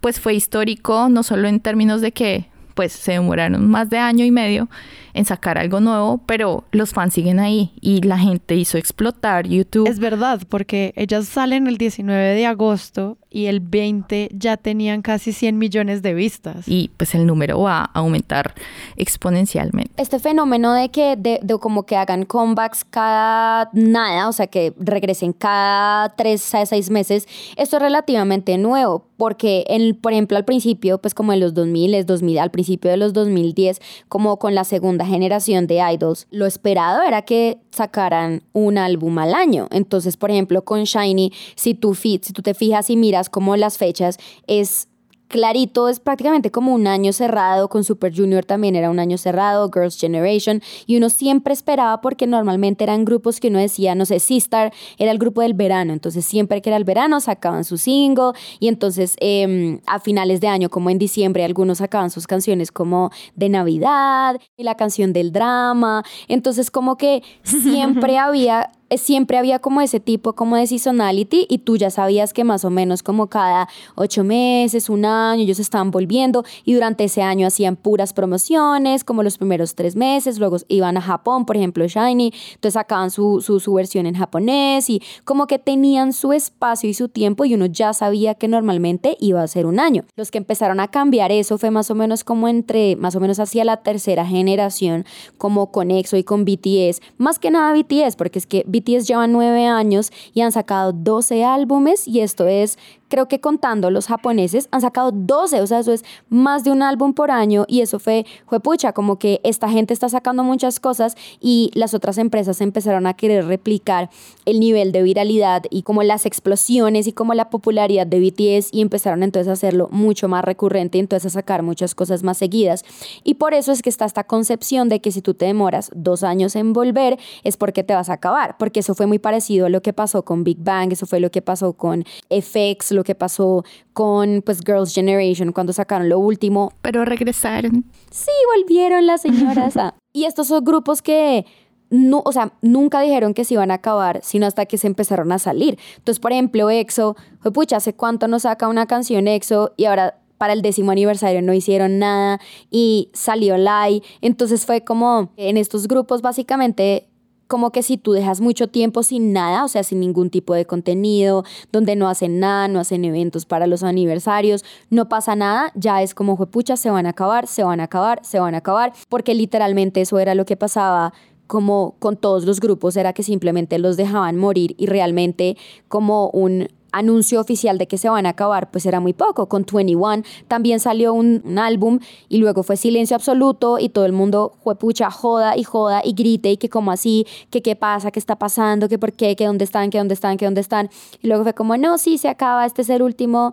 pues fue histórico, no solo en términos de que pues se demoraron más de año y medio en sacar algo nuevo, pero los fans siguen ahí y la gente hizo explotar YouTube. Es verdad, porque ellas salen el 19 de agosto y el 20 ya tenían casi 100 millones de vistas. Y pues el número va a aumentar exponencialmente. Este fenómeno de que de, como que hagan comebacks cada nada, o sea, que regresen cada 3 a 6 meses, esto es relativamente nuevo, porque en, por ejemplo al principio, pues como en los 2000, es 2000, al principio de los 2010, como con la segunda generación de idols, lo esperado era que sacaran un álbum al año. Entonces, por ejemplo, con Shiny, si tú, si tú te fijas y miras como las fechas, es clarito es prácticamente como un año cerrado, con Super Junior también era un año cerrado, Girls' Generation, y uno siempre esperaba porque normalmente eran grupos que uno decía, no sé, Sistar era el grupo del verano, entonces siempre que era el verano sacaban su single y entonces em, a finales de año, como en diciembre, algunos sacaban sus canciones como de Navidad y la canción del drama, entonces como que siempre había siempre había como ese tipo como de seasonality y tú ya sabías que más o menos como cada ocho meses, un año, ellos estaban volviendo y durante ese año hacían puras promociones, como los primeros tres meses, luego iban a Japón, por ejemplo, Shiny, entonces sacaban su, su, su versión en japonés y como que tenían su espacio y su tiempo y uno ya sabía que normalmente iba a ser un año. Los que empezaron a cambiar eso fue más o menos como entre, más o menos hacia la tercera generación, como con EXO y con BTS, más que nada BTS, porque es que llevan nueve años y han sacado 12 álbumes y esto es creo que contando los japoneses han sacado 12, o sea, eso es más de un álbum por año y eso fue, fue pucha, como que esta gente está sacando muchas cosas y las otras empresas empezaron a querer replicar el nivel de viralidad y como las explosiones y como la popularidad de BTS y empezaron entonces a hacerlo mucho más recurrente y entonces a sacar muchas cosas más seguidas. Y por eso es que está esta concepción de que si tú te demoras dos años en volver es porque te vas a acabar, porque eso fue muy parecido a lo que pasó con Big Bang, eso fue lo que pasó con FX, lo que pasó con pues Girls Generation cuando sacaron lo último. Pero regresaron. Sí, volvieron las señoras. y estos son grupos que no, o sea, nunca dijeron que se iban a acabar, sino hasta que se empezaron a salir. Entonces, por ejemplo, EXO, fue pucha, ¿hace cuánto nos saca una canción EXO y ahora para el décimo aniversario no hicieron nada y salió Lai? Entonces fue como en estos grupos básicamente como que si tú dejas mucho tiempo sin nada, o sea, sin ningún tipo de contenido, donde no hacen nada, no hacen eventos para los aniversarios, no pasa nada, ya es como, pucha, se van a acabar, se van a acabar, se van a acabar, porque literalmente eso era lo que pasaba como con todos los grupos, era que simplemente los dejaban morir y realmente como un anuncio oficial de que se van a acabar, pues era muy poco. Con 21 también salió un, álbum y luego fue silencio absoluto y todo el mundo fue pucha, joda y joda y grite y que como así, que qué pasa, qué está pasando, que por qué, que dónde están, que dónde están, que dónde están. Y luego fue como, no, sí, se acaba, este es el último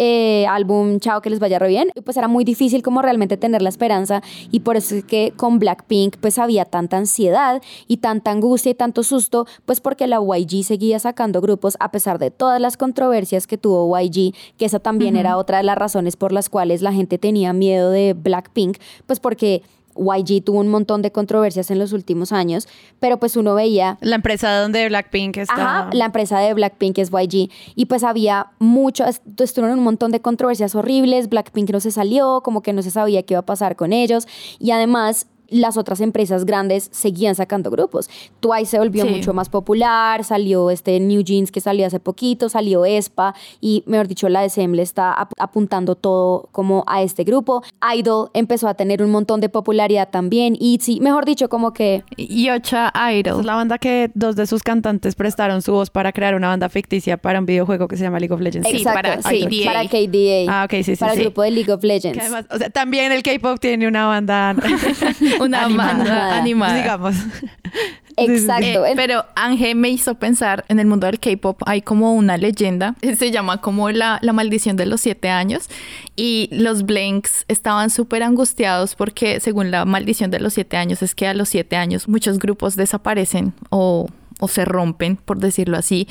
eh, álbum, chao, que les vaya re bien. Y pues era muy difícil como realmente tener la esperanza y por eso es que con Blackpink pues había tanta ansiedad y tanta angustia y tanto susto, pues porque la YG seguía sacando grupos a pesar de todas las controversias que tuvo YG, que esa también era otra de las razones por las cuales la gente tenía miedo de Blackpink, pues porque YG tuvo un montón de controversias en los últimos años, pero pues uno veía... La empresa donde Blackpink está... Ajá, la empresa de Blackpink es YG. Y pues había mucho, estuvieron un montón de controversias horribles, Blackpink no se salió, como que no se sabía qué iba a pasar con ellos. Y además las otras empresas grandes seguían sacando grupos. Twice se volvió mucho más popular, salió este New Jeans que salió hace poquito, salió ESPA y, mejor dicho, la SM le está apuntando todo como a este grupo. Idol empezó a tener un montón de popularidad también. ITZY, mejor dicho, como que... Yocha Idol. Es la banda que dos de sus cantantes prestaron su voz para crear una banda ficticia para un videojuego que se llama League of Legends. sí, para KDA. Para KDA. Ah, ok, sí, sí. Para el grupo de League of Legends. Además, o sea, también el K-pop tiene una banda una banda animada. Digamos. Exacto. Eh, pero Ángel me hizo pensar en el mundo del K-pop hay como una leyenda, se llama como la, la maldición de los siete años y los Blanks estaban súper angustiados porque según la maldición de los siete años es que a los siete años muchos grupos desaparecen o o se rompen, por decirlo así,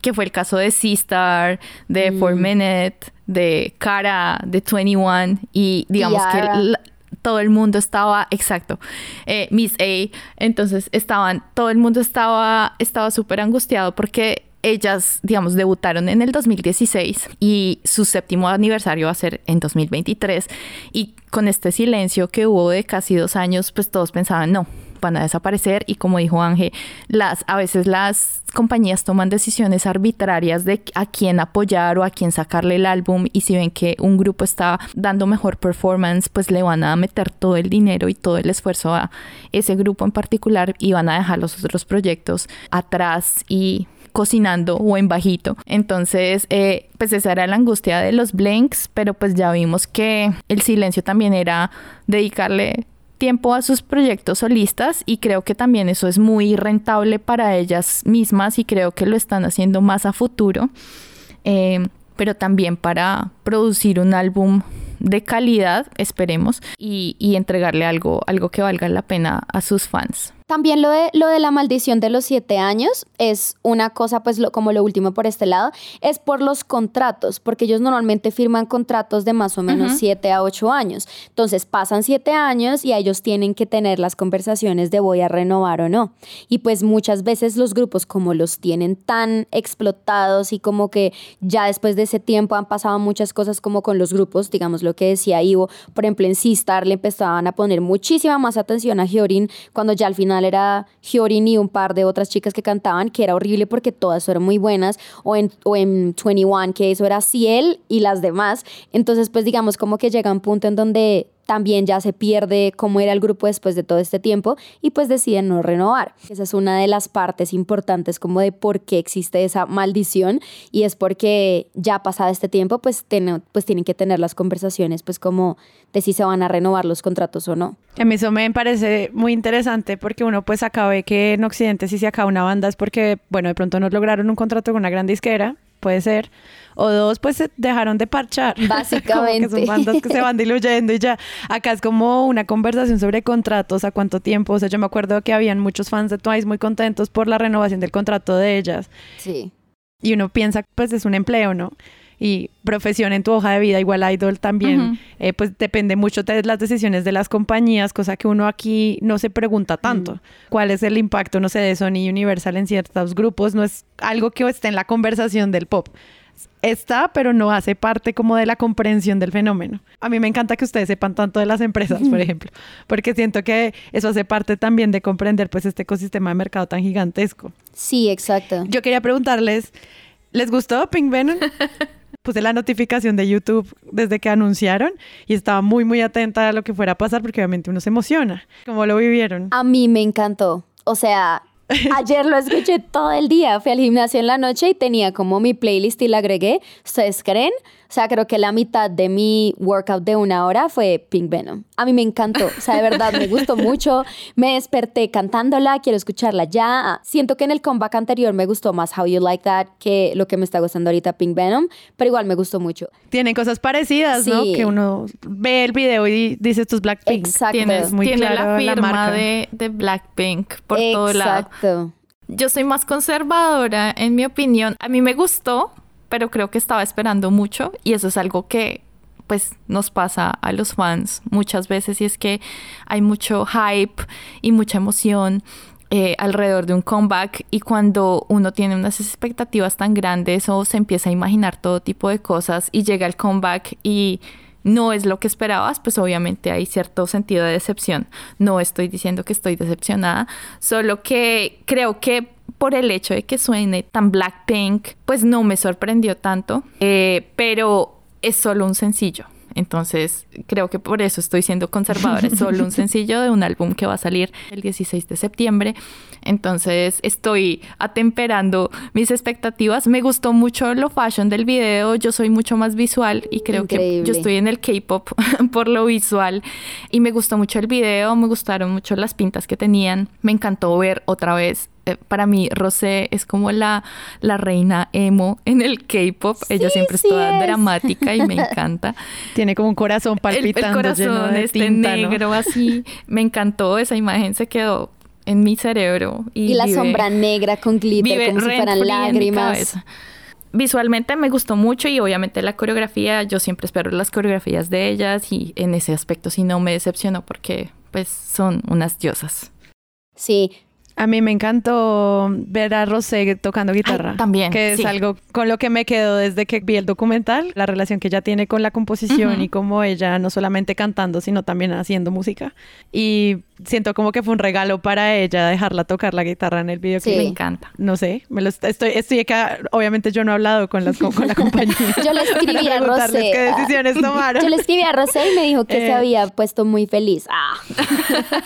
que fue el caso de Seastar, de mm. Four Minute, de Cara, de 21 y digamos que todo el mundo estaba, exacto, eh, Miss A, entonces estaban, todo el mundo estaba, estaba súper angustiado porque ellas, digamos, debutaron en el 2016 y su séptimo aniversario va a ser en 2023 y con este silencio que hubo de casi dos años, pues todos pensaban, no, van a desaparecer y como dijo Ángel, las, a veces las compañías toman decisiones arbitrarias de a quién apoyar o a quién sacarle el álbum y si ven que un grupo está dando mejor performance, pues le van a meter todo el dinero y todo el esfuerzo a ese grupo en particular y van a dejar los otros proyectos atrás y cocinando o en bajito. Entonces, eh, pues esa era la angustia de los Blanks, pero pues ya vimos que el silencio también era dedicarle tiempo a sus proyectos solistas y creo que también eso es muy rentable para ellas mismas y creo que lo están haciendo más a futuro. Eh, pero también para producir un álbum de calidad, esperemos, y, y entregarle algo, algo que valga la pena a sus fans. También lo de, lo de la maldición de los siete años es una cosa, pues lo, como lo último por este lado, es por los contratos, porque ellos normalmente firman contratos de más o menos siete a ocho años. Entonces pasan siete años y ellos tienen que tener las conversaciones de voy a renovar o no. Y pues muchas veces los grupos como los tienen tan explotados y como que ya después de ese tiempo han pasado muchas cosas como con los grupos, digamos lo que decía Ivo, por ejemplo en Sistar le empezaban a poner muchísima más atención a Georin cuando ya al final era Hyorin y un par de otras chicas que cantaban, que era horrible porque todas eran muy buenas, o en, o en 21, que eso era Ciel y las demás. Entonces, pues digamos como que llega un punto en donde también ya se pierde cómo era el grupo después de todo este tiempo y pues deciden no renovar. Esa es una de las partes importantes como de por qué existe esa maldición y es porque ya pasado este tiempo pues, pues tienen que tener las conversaciones pues como de si se van a renovar los contratos o no. A mí eso me parece muy interesante porque uno pues acaba de que en Occidente si se acaba una banda es porque bueno de pronto no lograron un contrato con una gran disquera puede ser. O dos, pues dejaron de parchar. Básicamente. que son bandas que se van diluyendo y ya. Acá es como una conversación sobre contratos, a cuánto tiempo. O sea, yo me acuerdo que habían muchos fans de Twice muy contentos por la renovación del contrato de ellas. Sí. Y uno piensa, pues es un empleo, ¿no? Y profesión en tu hoja de vida, igual Idol también, eh, pues depende mucho de las decisiones de las compañías, cosa que uno aquí no se pregunta tanto. ¿Cuál es el impacto, no sé, de Sony Universal en ciertos grupos? No es algo que esté en la conversación del pop. Está, pero no hace parte como de la comprensión del fenómeno. A mí me encanta que ustedes sepan tanto de las empresas, por ejemplo, porque siento que eso hace parte también de comprender pues este ecosistema de mercado tan gigantesco. Sí, exacto. Yo quería preguntarles, ¿les gustó Pink Venom? puse la notificación de YouTube desde que anunciaron y estaba muy, muy atenta a lo que fuera a pasar porque obviamente uno se emociona. ¿Cómo lo vivieron? A mí me encantó. O sea, ayer lo escuché todo el día. Fui al gimnasio en la noche y tenía como mi playlist y la agregué. ¿Ustedes creen? O sea, creo que la mitad de mi workout de una hora fue Pink Venom. A mí me encantó. O sea, de verdad me gustó mucho. Me desperté cantándola, quiero escucharla ya. Siento que en el comeback anterior me gustó más How You Like That que lo que me está gustando ahorita Pink Venom, pero igual me gustó mucho. Tienen cosas parecidas, ¿no? Que uno ve el video y dice estos Blackpink. Exacto. Tienes muy tiene la firma de, de, Blackpink por todo lado. Exacto. Yo soy más conservadora, en mi opinión. A mí me gustó, pero creo que estaba esperando mucho y eso es algo que pues nos pasa a los fans muchas veces y es que hay mucho hype y mucha emoción eh, alrededor de un comeback y cuando uno tiene unas expectativas tan grandes o se empieza a imaginar todo tipo de cosas y llega el comeback y no es lo que esperabas, pues obviamente hay cierto sentido de decepción. No estoy diciendo que estoy decepcionada, solo que creo que por el hecho de que suene tan Blackpink, pues no me sorprendió tanto, eh, pero es solo un sencillo. Entonces, creo que por eso estoy siendo conservadora. Es solo un sencillo de un álbum que va a salir el 16 de septiembre. Entonces, estoy atemperando mis expectativas. Me gustó mucho lo fashion del video. Yo soy mucho más visual y creo que yo estoy en el K-pop por lo visual. Y me gustó mucho el video, me gustaron mucho las pintas que tenían. Me encantó ver otra vez eh, para mí Rosé es como la, la reina emo en el K-pop. Ella siempre es toda dramática y me encanta. Tiene como un corazón palpitando. El, corazón este negro así. Me encantó esa imagen, se quedó en mi cerebro. Y, la sombra negra con glitter como si fueran lágrimas. Visualmente me gustó mucho y obviamente la coreografía, yo siempre espero las coreografías de ellas y en ese aspecto sí no me decepcionó porque pues son unas diosas. Sí, a mí me encantó ver a Rosé tocando guitarra. también. Que es algo con lo que me quedo desde que vi el documental, la relación que ella tiene con la composición y como ella no solamente cantando, sino también haciendo música. Y siento como que fue un regalo para ella dejarla tocar la guitarra en el video. Sí, me encanta. No sé, me lo estoy, estoy acá, obviamente yo no he hablado con, las, con, la compañía. yo le escribí a Rosé. qué decisiones tomaron. Yo le escribí a Rosé y me dijo que se eh. había puesto muy feliz. Ah.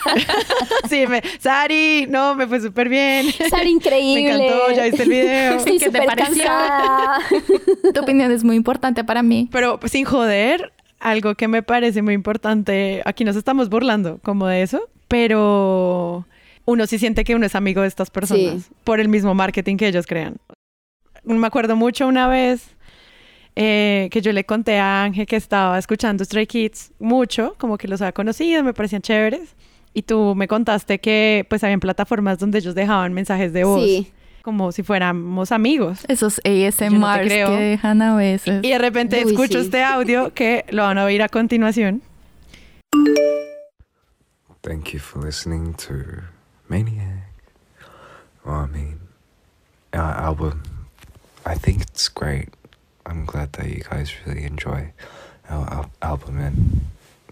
sí, me, Sari, no, me fue súper bien. Sari, increíble. Me encantó, ya viste el video. Estoy súper cansada. tu opinión es muy importante para mí. Pero sin joder, algo que me parece muy importante, aquí nos estamos burlando como de eso, pero uno sí siente que uno es amigo de estas personas por el mismo marketing que ellos crean. Me acuerdo mucho una vez eh, que yo le conté a Ángel que estaba escuchando Stray Kids mucho, como que los había conocido, me parecían chéveres. Y tú me contaste que pues habían plataformas donde ellos dejaban mensajes de voz. Sí. Como si fuéramos amigos. Esos no ASMRs te creo. que dejan a veces. Y de repente Uy, escucho sí. este audio que lo van a oír a continuación. Thank you for listening to Maniac. Well, I mean, our album, I think it's great. I'm glad that you guys really enjoy our al- album, and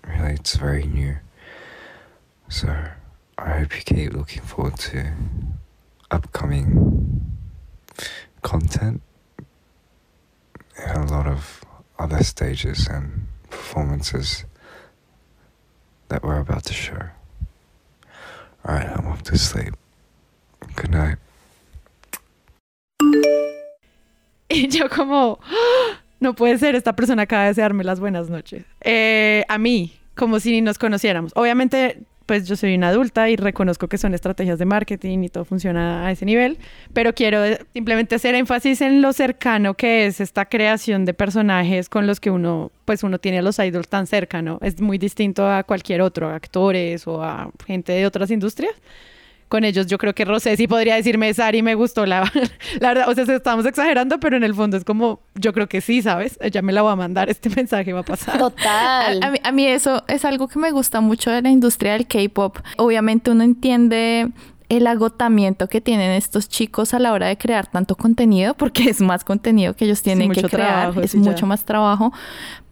really, it's very new. So, I hope you keep looking forward to upcoming content and a lot of other stages and performances that we're about to show. To sleep. Good night. Y yo como, ¡Ah! no puede ser, esta persona acaba de desearme las buenas noches. Eh, a mí, como si ni nos conociéramos. Obviamente, pues yo soy una adulta y reconozco que son estrategias de marketing y todo funciona a ese nivel, pero quiero simplemente hacer énfasis en lo cercano que es esta creación de personajes con los que uno, pues uno tiene a los idols tan cercano. Es muy distinto a cualquier otro, a actores o a gente de otras industrias con ellos. Yo creo que Rosé sí podría decirme, Sari, me gustó la, la verdad. O sea, estamos exagerando, pero en el fondo es como, yo creo que sí, ¿sabes? Ella me la va a mandar, este mensaje va a pasar. Total. A, a mí, a mí eso es algo que me gusta mucho de la industria del K-pop. Obviamente uno entiende el agotamiento que tienen estos chicos a la hora de crear tanto contenido, porque es más contenido que ellos tienen que crear, trabajo, es sí, ya. mucho más trabajo,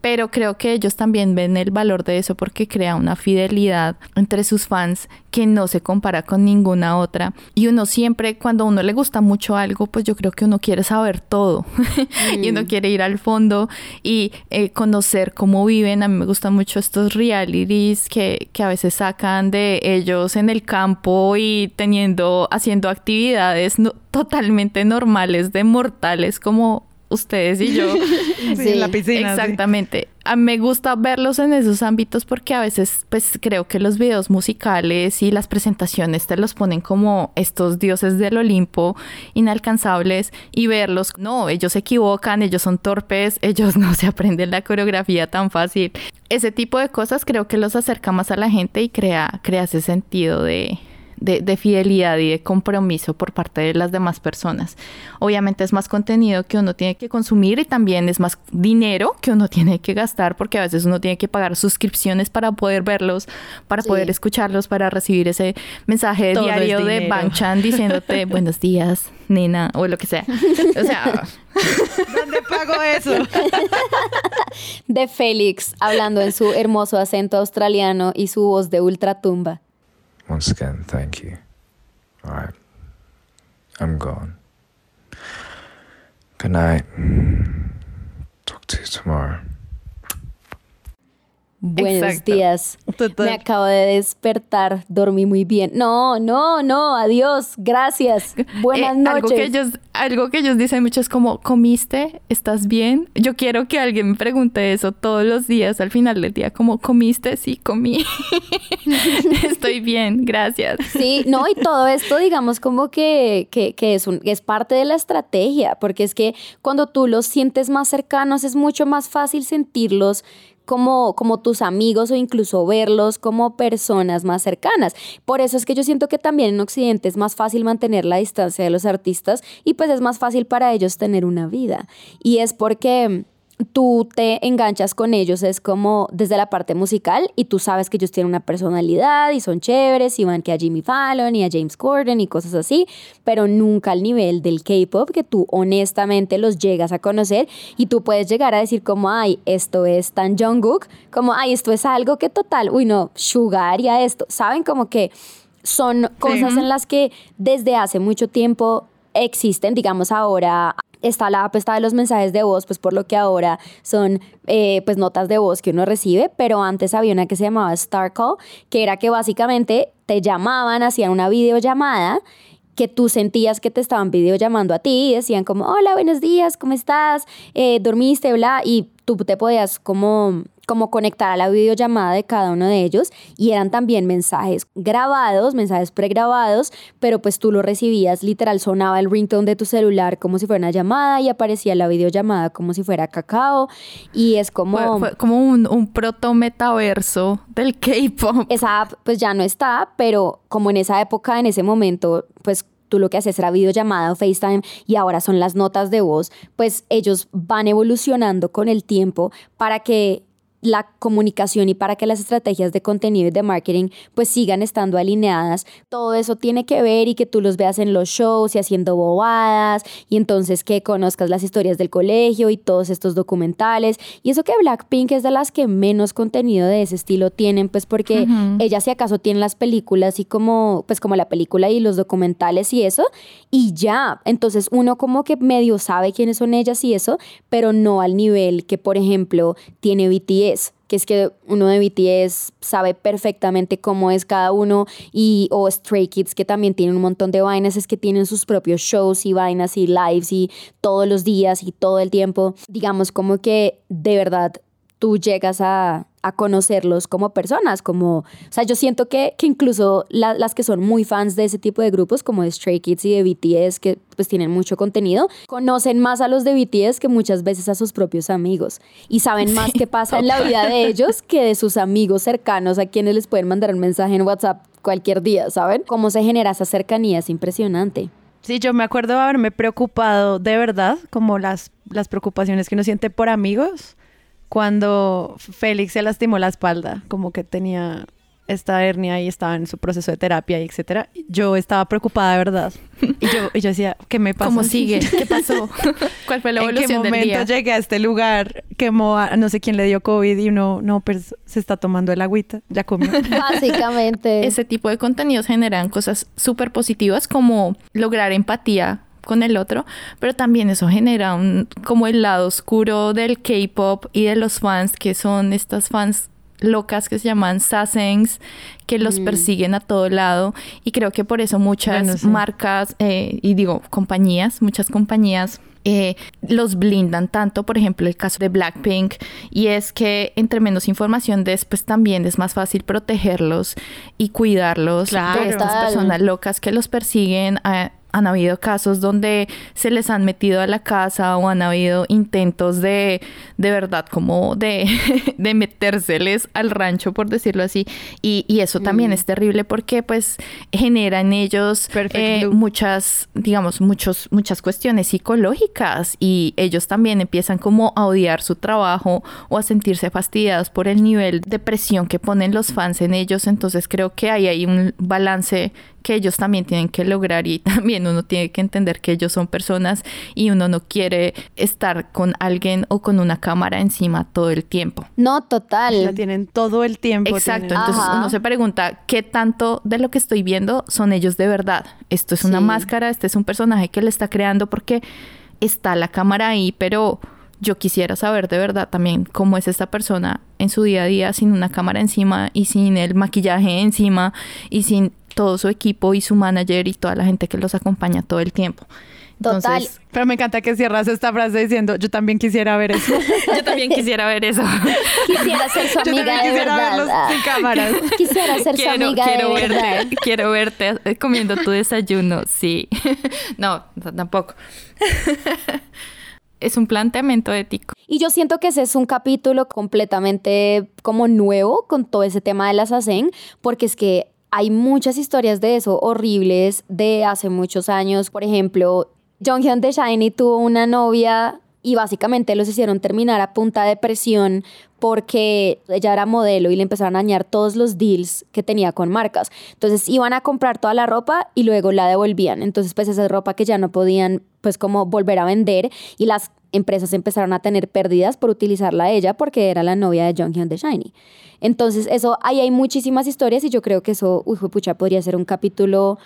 pero creo que ellos también ven el valor de eso porque crea una fidelidad entre sus fans que no se compara con ninguna otra. Y uno siempre, cuando a uno le gusta mucho algo, pues yo creo que uno quiere saber todo y uno quiere ir al fondo y eh, conocer cómo viven. A mí me gustan mucho estos realities que, que a veces sacan de ellos en el campo y teniendo, haciendo actividades no- totalmente normales de mortales como ustedes y yo. Sí, Sí, en la piscina. sí. Exactamente. A mí me gusta verlos en esos ámbitos porque a veces, pues creo que los videos musicales y las presentaciones te los ponen como estos dioses del Olimpo inalcanzables y verlos, no, ellos se equivocan, ellos son torpes, ellos no se aprenden la coreografía tan fácil. Ese tipo de cosas creo que los acerca más a la gente y crea, crea ese sentido de, de, de fidelidad y de compromiso por parte de las demás personas. Obviamente es más contenido que uno tiene que consumir y también es más dinero que uno tiene que gastar porque a veces uno tiene que pagar suscripciones para poder verlos, para Sí. poder escucharlos, para recibir ese mensaje Todo es diario de. Banchan diciéndote buenos días, nena, o lo que sea. O sea, ¿Dónde pago eso? De Félix, hablando en su hermoso acento australiano y su voz de ultratumba. Once again, thank you. Alright. I'm gone. Good night. Talk to you tomorrow. Buenos Exacto. días. Total. Me acabo de despertar, dormí muy bien. No, no, no, adiós, gracias. Buenas Eh, noches. Algo que, ellos, algo que ellos dicen mucho es como, ¿comiste? ¿Estás bien? Yo quiero que alguien me pregunte eso todos los días al final del día, como, ¿comiste? Sí, comí. Estoy bien, gracias. Sí, no, y todo esto, digamos, como que, que, que es, un, es parte de la estrategia, porque es que cuando tú los sientes más cercanos es mucho más fácil sentirlos como, como tus amigos o incluso verlos como personas más cercanas. Por eso es que yo siento que también en Occidente es más fácil mantener la distancia de los artistas y pues es más fácil para ellos tener una vida. Y es porque tú te enganchas con ellos, es como desde la parte musical y tú sabes que ellos tienen una personalidad y son chéveres y van que a Jimmy Fallon y a James Corden y cosas así, pero nunca al nivel del K-pop que tú honestamente los llegas a conocer y tú puedes llegar a decir como, ay, esto es tan Jungkook, como, ay, esto es algo que total, uy, no, Sugar y a esto, ¿saben? Como que son cosas en las que desde hace mucho tiempo existen, digamos ahora está la app esta de los mensajes de voz, pues por lo que ahora son eh, pues notas de voz que uno recibe, pero antes había una que se llamaba Star Call, que era que básicamente te llamaban, hacían una videollamada que tú sentías que te estaban videollamando a ti y decían como, hola, buenos días, ¿cómo estás? Eh, ¿Dormiste? Bla, y tú te podías como como conectar a la videollamada de cada uno de ellos y eran también mensajes grabados, mensajes pregrabados, pero pues tú lo recibías, literal sonaba el ringtone de tu celular como si fuera una llamada y aparecía la videollamada como si fuera cacao y es como... Fue, como un, un proto metaverso del K-pop. Esa app pues ya no está, pero como en esa época, en ese momento, pues tú lo que haces era videollamada o FaceTime y ahora son las notas de voz, pues ellos van evolucionando con el tiempo para que la comunicación y para que las estrategias de contenido y de marketing pues sigan estando alineadas. Todo eso tiene que ver y que tú los veas en los shows y haciendo bobadas y entonces que conozcas las historias del colegio y todos estos documentales. Y eso que Blackpink es de las que menos contenido de ese estilo tienen pues porque ellas si acaso tienen las películas y como pues como la película y los documentales y eso y ya. Entonces uno como que medio sabe quiénes son ellas y eso, pero no al nivel que por ejemplo tiene BTS es que uno de BTS sabe perfectamente cómo es cada uno, y o Stray Kids, que también tienen un montón de vainas, es que tienen sus propios shows y vainas y lives y todos los días y todo el tiempo. Digamos como que de verdad tú llegas a, a conocerlos como personas, como, o sea, yo siento que, que incluso las que son muy fans de ese tipo de grupos, como de Stray Kids y de BTS, que pues tienen mucho contenido, conocen más a los de BTS que muchas veces a sus propios amigos y saben más qué pasa en la vida de ellos que de sus amigos cercanos a quienes les pueden mandar un mensaje en WhatsApp cualquier día, ¿saben? Cómo se genera esa cercanía, es impresionante. Sí, yo me acuerdo haberme preocupado de verdad, como las, las preocupaciones que uno siente por amigos cuando Félix se lastimó la espalda, como que tenía esta hernia y estaba en su proceso de terapia y etcétera, yo estaba preocupada de verdad. Y yo, y yo decía, ¿qué me pasa? ¿Cómo sigue? ¿Qué pasó? ¿Cuál fue la evolución ¿En qué momento llegué a este lugar? Quemó a no sé quién le dio COVID y uno, no, pues se está tomando el agüita, ya comió. Básicamente. Ese tipo de contenidos generan cosas súper positivas como lograr empatía con el otro, pero también eso genera un como el lado oscuro del K-pop y de los fans que son estas fans locas que se llaman sasengs que los mm. persiguen a todo lado y creo que por eso muchas marcas eh, y digo compañías muchas compañías eh, los blindan tanto, por ejemplo, el caso de Blackpink, y es que entre menos información des, pues también es más fácil protegerlos y cuidarlos de estas personas locas que los persiguen. A, han habido casos donde se les han metido a la casa o han habido intentos de, de verdad, como de, de metérseles al rancho, por decirlo así. Y, y eso también mm. es terrible porque pues genera en ellos eh, muchas, digamos, muchos, muchas cuestiones psicológicas y ellos también empiezan como a odiar su trabajo o a sentirse fastidiados por el nivel de presión que ponen los fans en ellos. Entonces creo que ahí hay un balance que ellos también tienen que lograr y también uno tiene que entender que ellos son personas y uno no quiere estar con alguien o con una cámara encima todo el tiempo. No, total. La tienen todo el tiempo. Exacto, entonces uno se pregunta qué tanto de lo que estoy viendo son ellos de verdad. Esto es una máscara, este es un personaje que le está creando porque está la cámara ahí, pero yo quisiera saber de verdad también cómo es esta persona en su día a día sin una cámara encima y sin el maquillaje encima y sin todo su equipo y su manager y toda la gente que los acompaña todo el tiempo. Total. Pero me encanta que cierras esta frase diciendo, yo también quisiera ver eso. yo también quisiera ver eso. quisiera ser su amiga yo quisiera verlos sin cámaras. Quisiera ser su amiga quiero de verte, verdad. Quiero verte eh, comiendo tu desayuno, sí. no, tampoco. es un planteamiento ético. Y yo siento que ese es un capítulo completamente como nuevo con todo ese tema de las ASEN, porque es que hay muchas historias de eso horribles de hace muchos años. Por ejemplo, Jonghyun de Shiny tuvo una novia y básicamente los hicieron terminar a punta de presión porque ella era modelo y le empezaron a dañar todos los deals que tenía con marcas. Entonces iban a comprar toda la ropa y luego la devolvían. Entonces pues esa ropa que ya no podían pues como volver a vender y las empresas empezaron a tener pérdidas por utilizarla a ella porque era la novia de Jonghyun de Shiny. Entonces, eso, ahí hay muchísimas historias y yo creo que eso, uy, pucha, podría ser un capítulo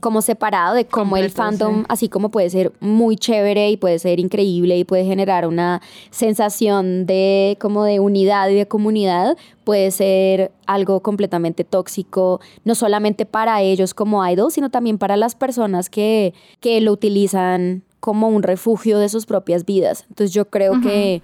como separado de cómo el fandom, así como puede ser muy chévere y puede ser increíble y puede generar una sensación de como de unidad y de comunidad, puede ser algo completamente tóxico, no solamente para ellos como idols, sino también para las personas que, que lo utilizan como un refugio de sus propias vidas. Entonces yo creo que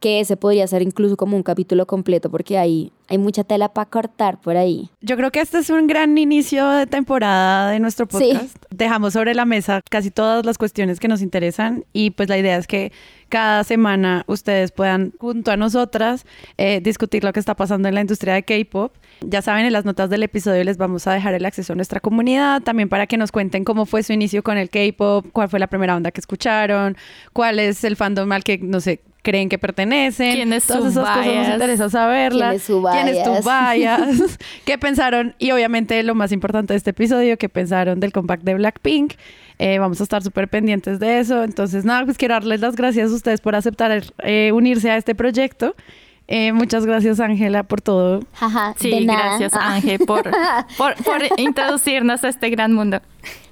que ese podría ser incluso como un capítulo completo porque hay, hay mucha tela para cortar por ahí. Yo creo que este es un gran inicio de temporada de nuestro podcast. Dejamos sobre la mesa casi todas las cuestiones que nos interesan y pues la idea es que cada semana ustedes puedan junto a nosotras eh, discutir lo que está pasando en la industria de K-Pop. Ya saben, en las notas del episodio les vamos a dejar el acceso a nuestra comunidad, también para que nos cuenten cómo fue su inicio con el K-Pop, cuál fue la primera onda que escucharon, cuál es el fandom al que, no sé, creen que pertenecen. ¿Quién es Todas su esas cosas nos bias? interesa saberla. ¿Quién es su ¿Quién es tu bias? bias? ¿Qué pensaron? Y obviamente lo más importante de este episodio, ¿qué pensaron del compact de Blackpink? Eh, vamos a estar súper pendientes de eso. Entonces, nada, pues quiero darles las gracias a ustedes por aceptar eh, unirse a este proyecto. Eh, muchas gracias, Ángela, por todo. Jaja, Sí, de nada. gracias. Ángel por, por, por introducirnos a este gran mundo.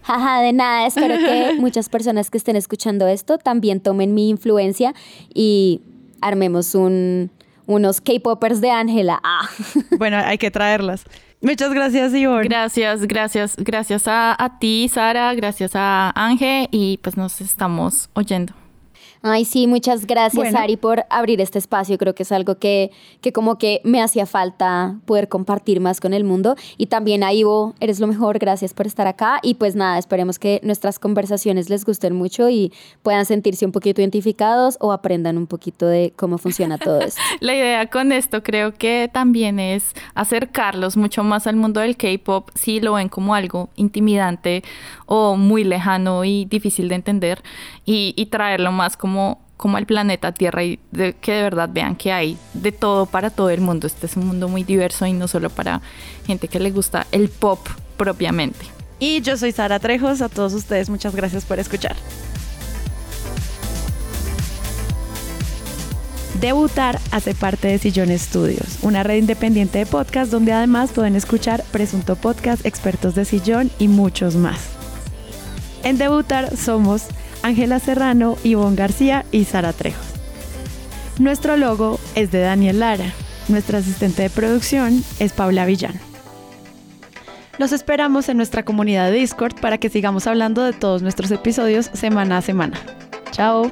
Jaja, de nada. Espero que muchas personas que estén escuchando esto también tomen mi influencia y armemos un, unos K-popers de Ángela. Ah. Bueno, hay que traerlas. Muchas gracias, Ivonne. Gracias, gracias, gracias a, a ti, Sara, gracias a Ángel y pues nos estamos oyendo. Ay, sí, muchas gracias, Bueno. Ari, por abrir este espacio. Creo que es algo que, que como que me hacía falta poder compartir más con el mundo. Y también a Ivo, eres lo mejor, gracias por estar acá. Y pues nada, esperemos que nuestras conversaciones les gusten mucho y puedan sentirse un poquito identificados o aprendan un poquito de cómo funciona todo esto. La idea con esto creo que también es acercarlos mucho más al mundo del K-pop si lo ven como algo intimidante o muy lejano y difícil de entender y, y traerlo más como, como al planeta Tierra y de- que de verdad vean que hay de todo para todo el mundo. Este es un mundo muy diverso y no solo para gente que le gusta el pop propiamente. Y yo soy Sara Trejos. A todos ustedes, muchas gracias por escuchar. Debutar hace parte de Sillón Estudios, una red independiente de podcast donde además pueden escuchar Presunto Podcast, Expertos de Sillón y muchos más. En Debutar somos Ángela Serrano, Ivonne García y Sara Trejos. Nuestro logo es de Daniel Lara. Nuestra asistente de producción es Paula Villano. Los esperamos en nuestra comunidad de Discord para que sigamos hablando de todos nuestros episodios semana a semana. Chao.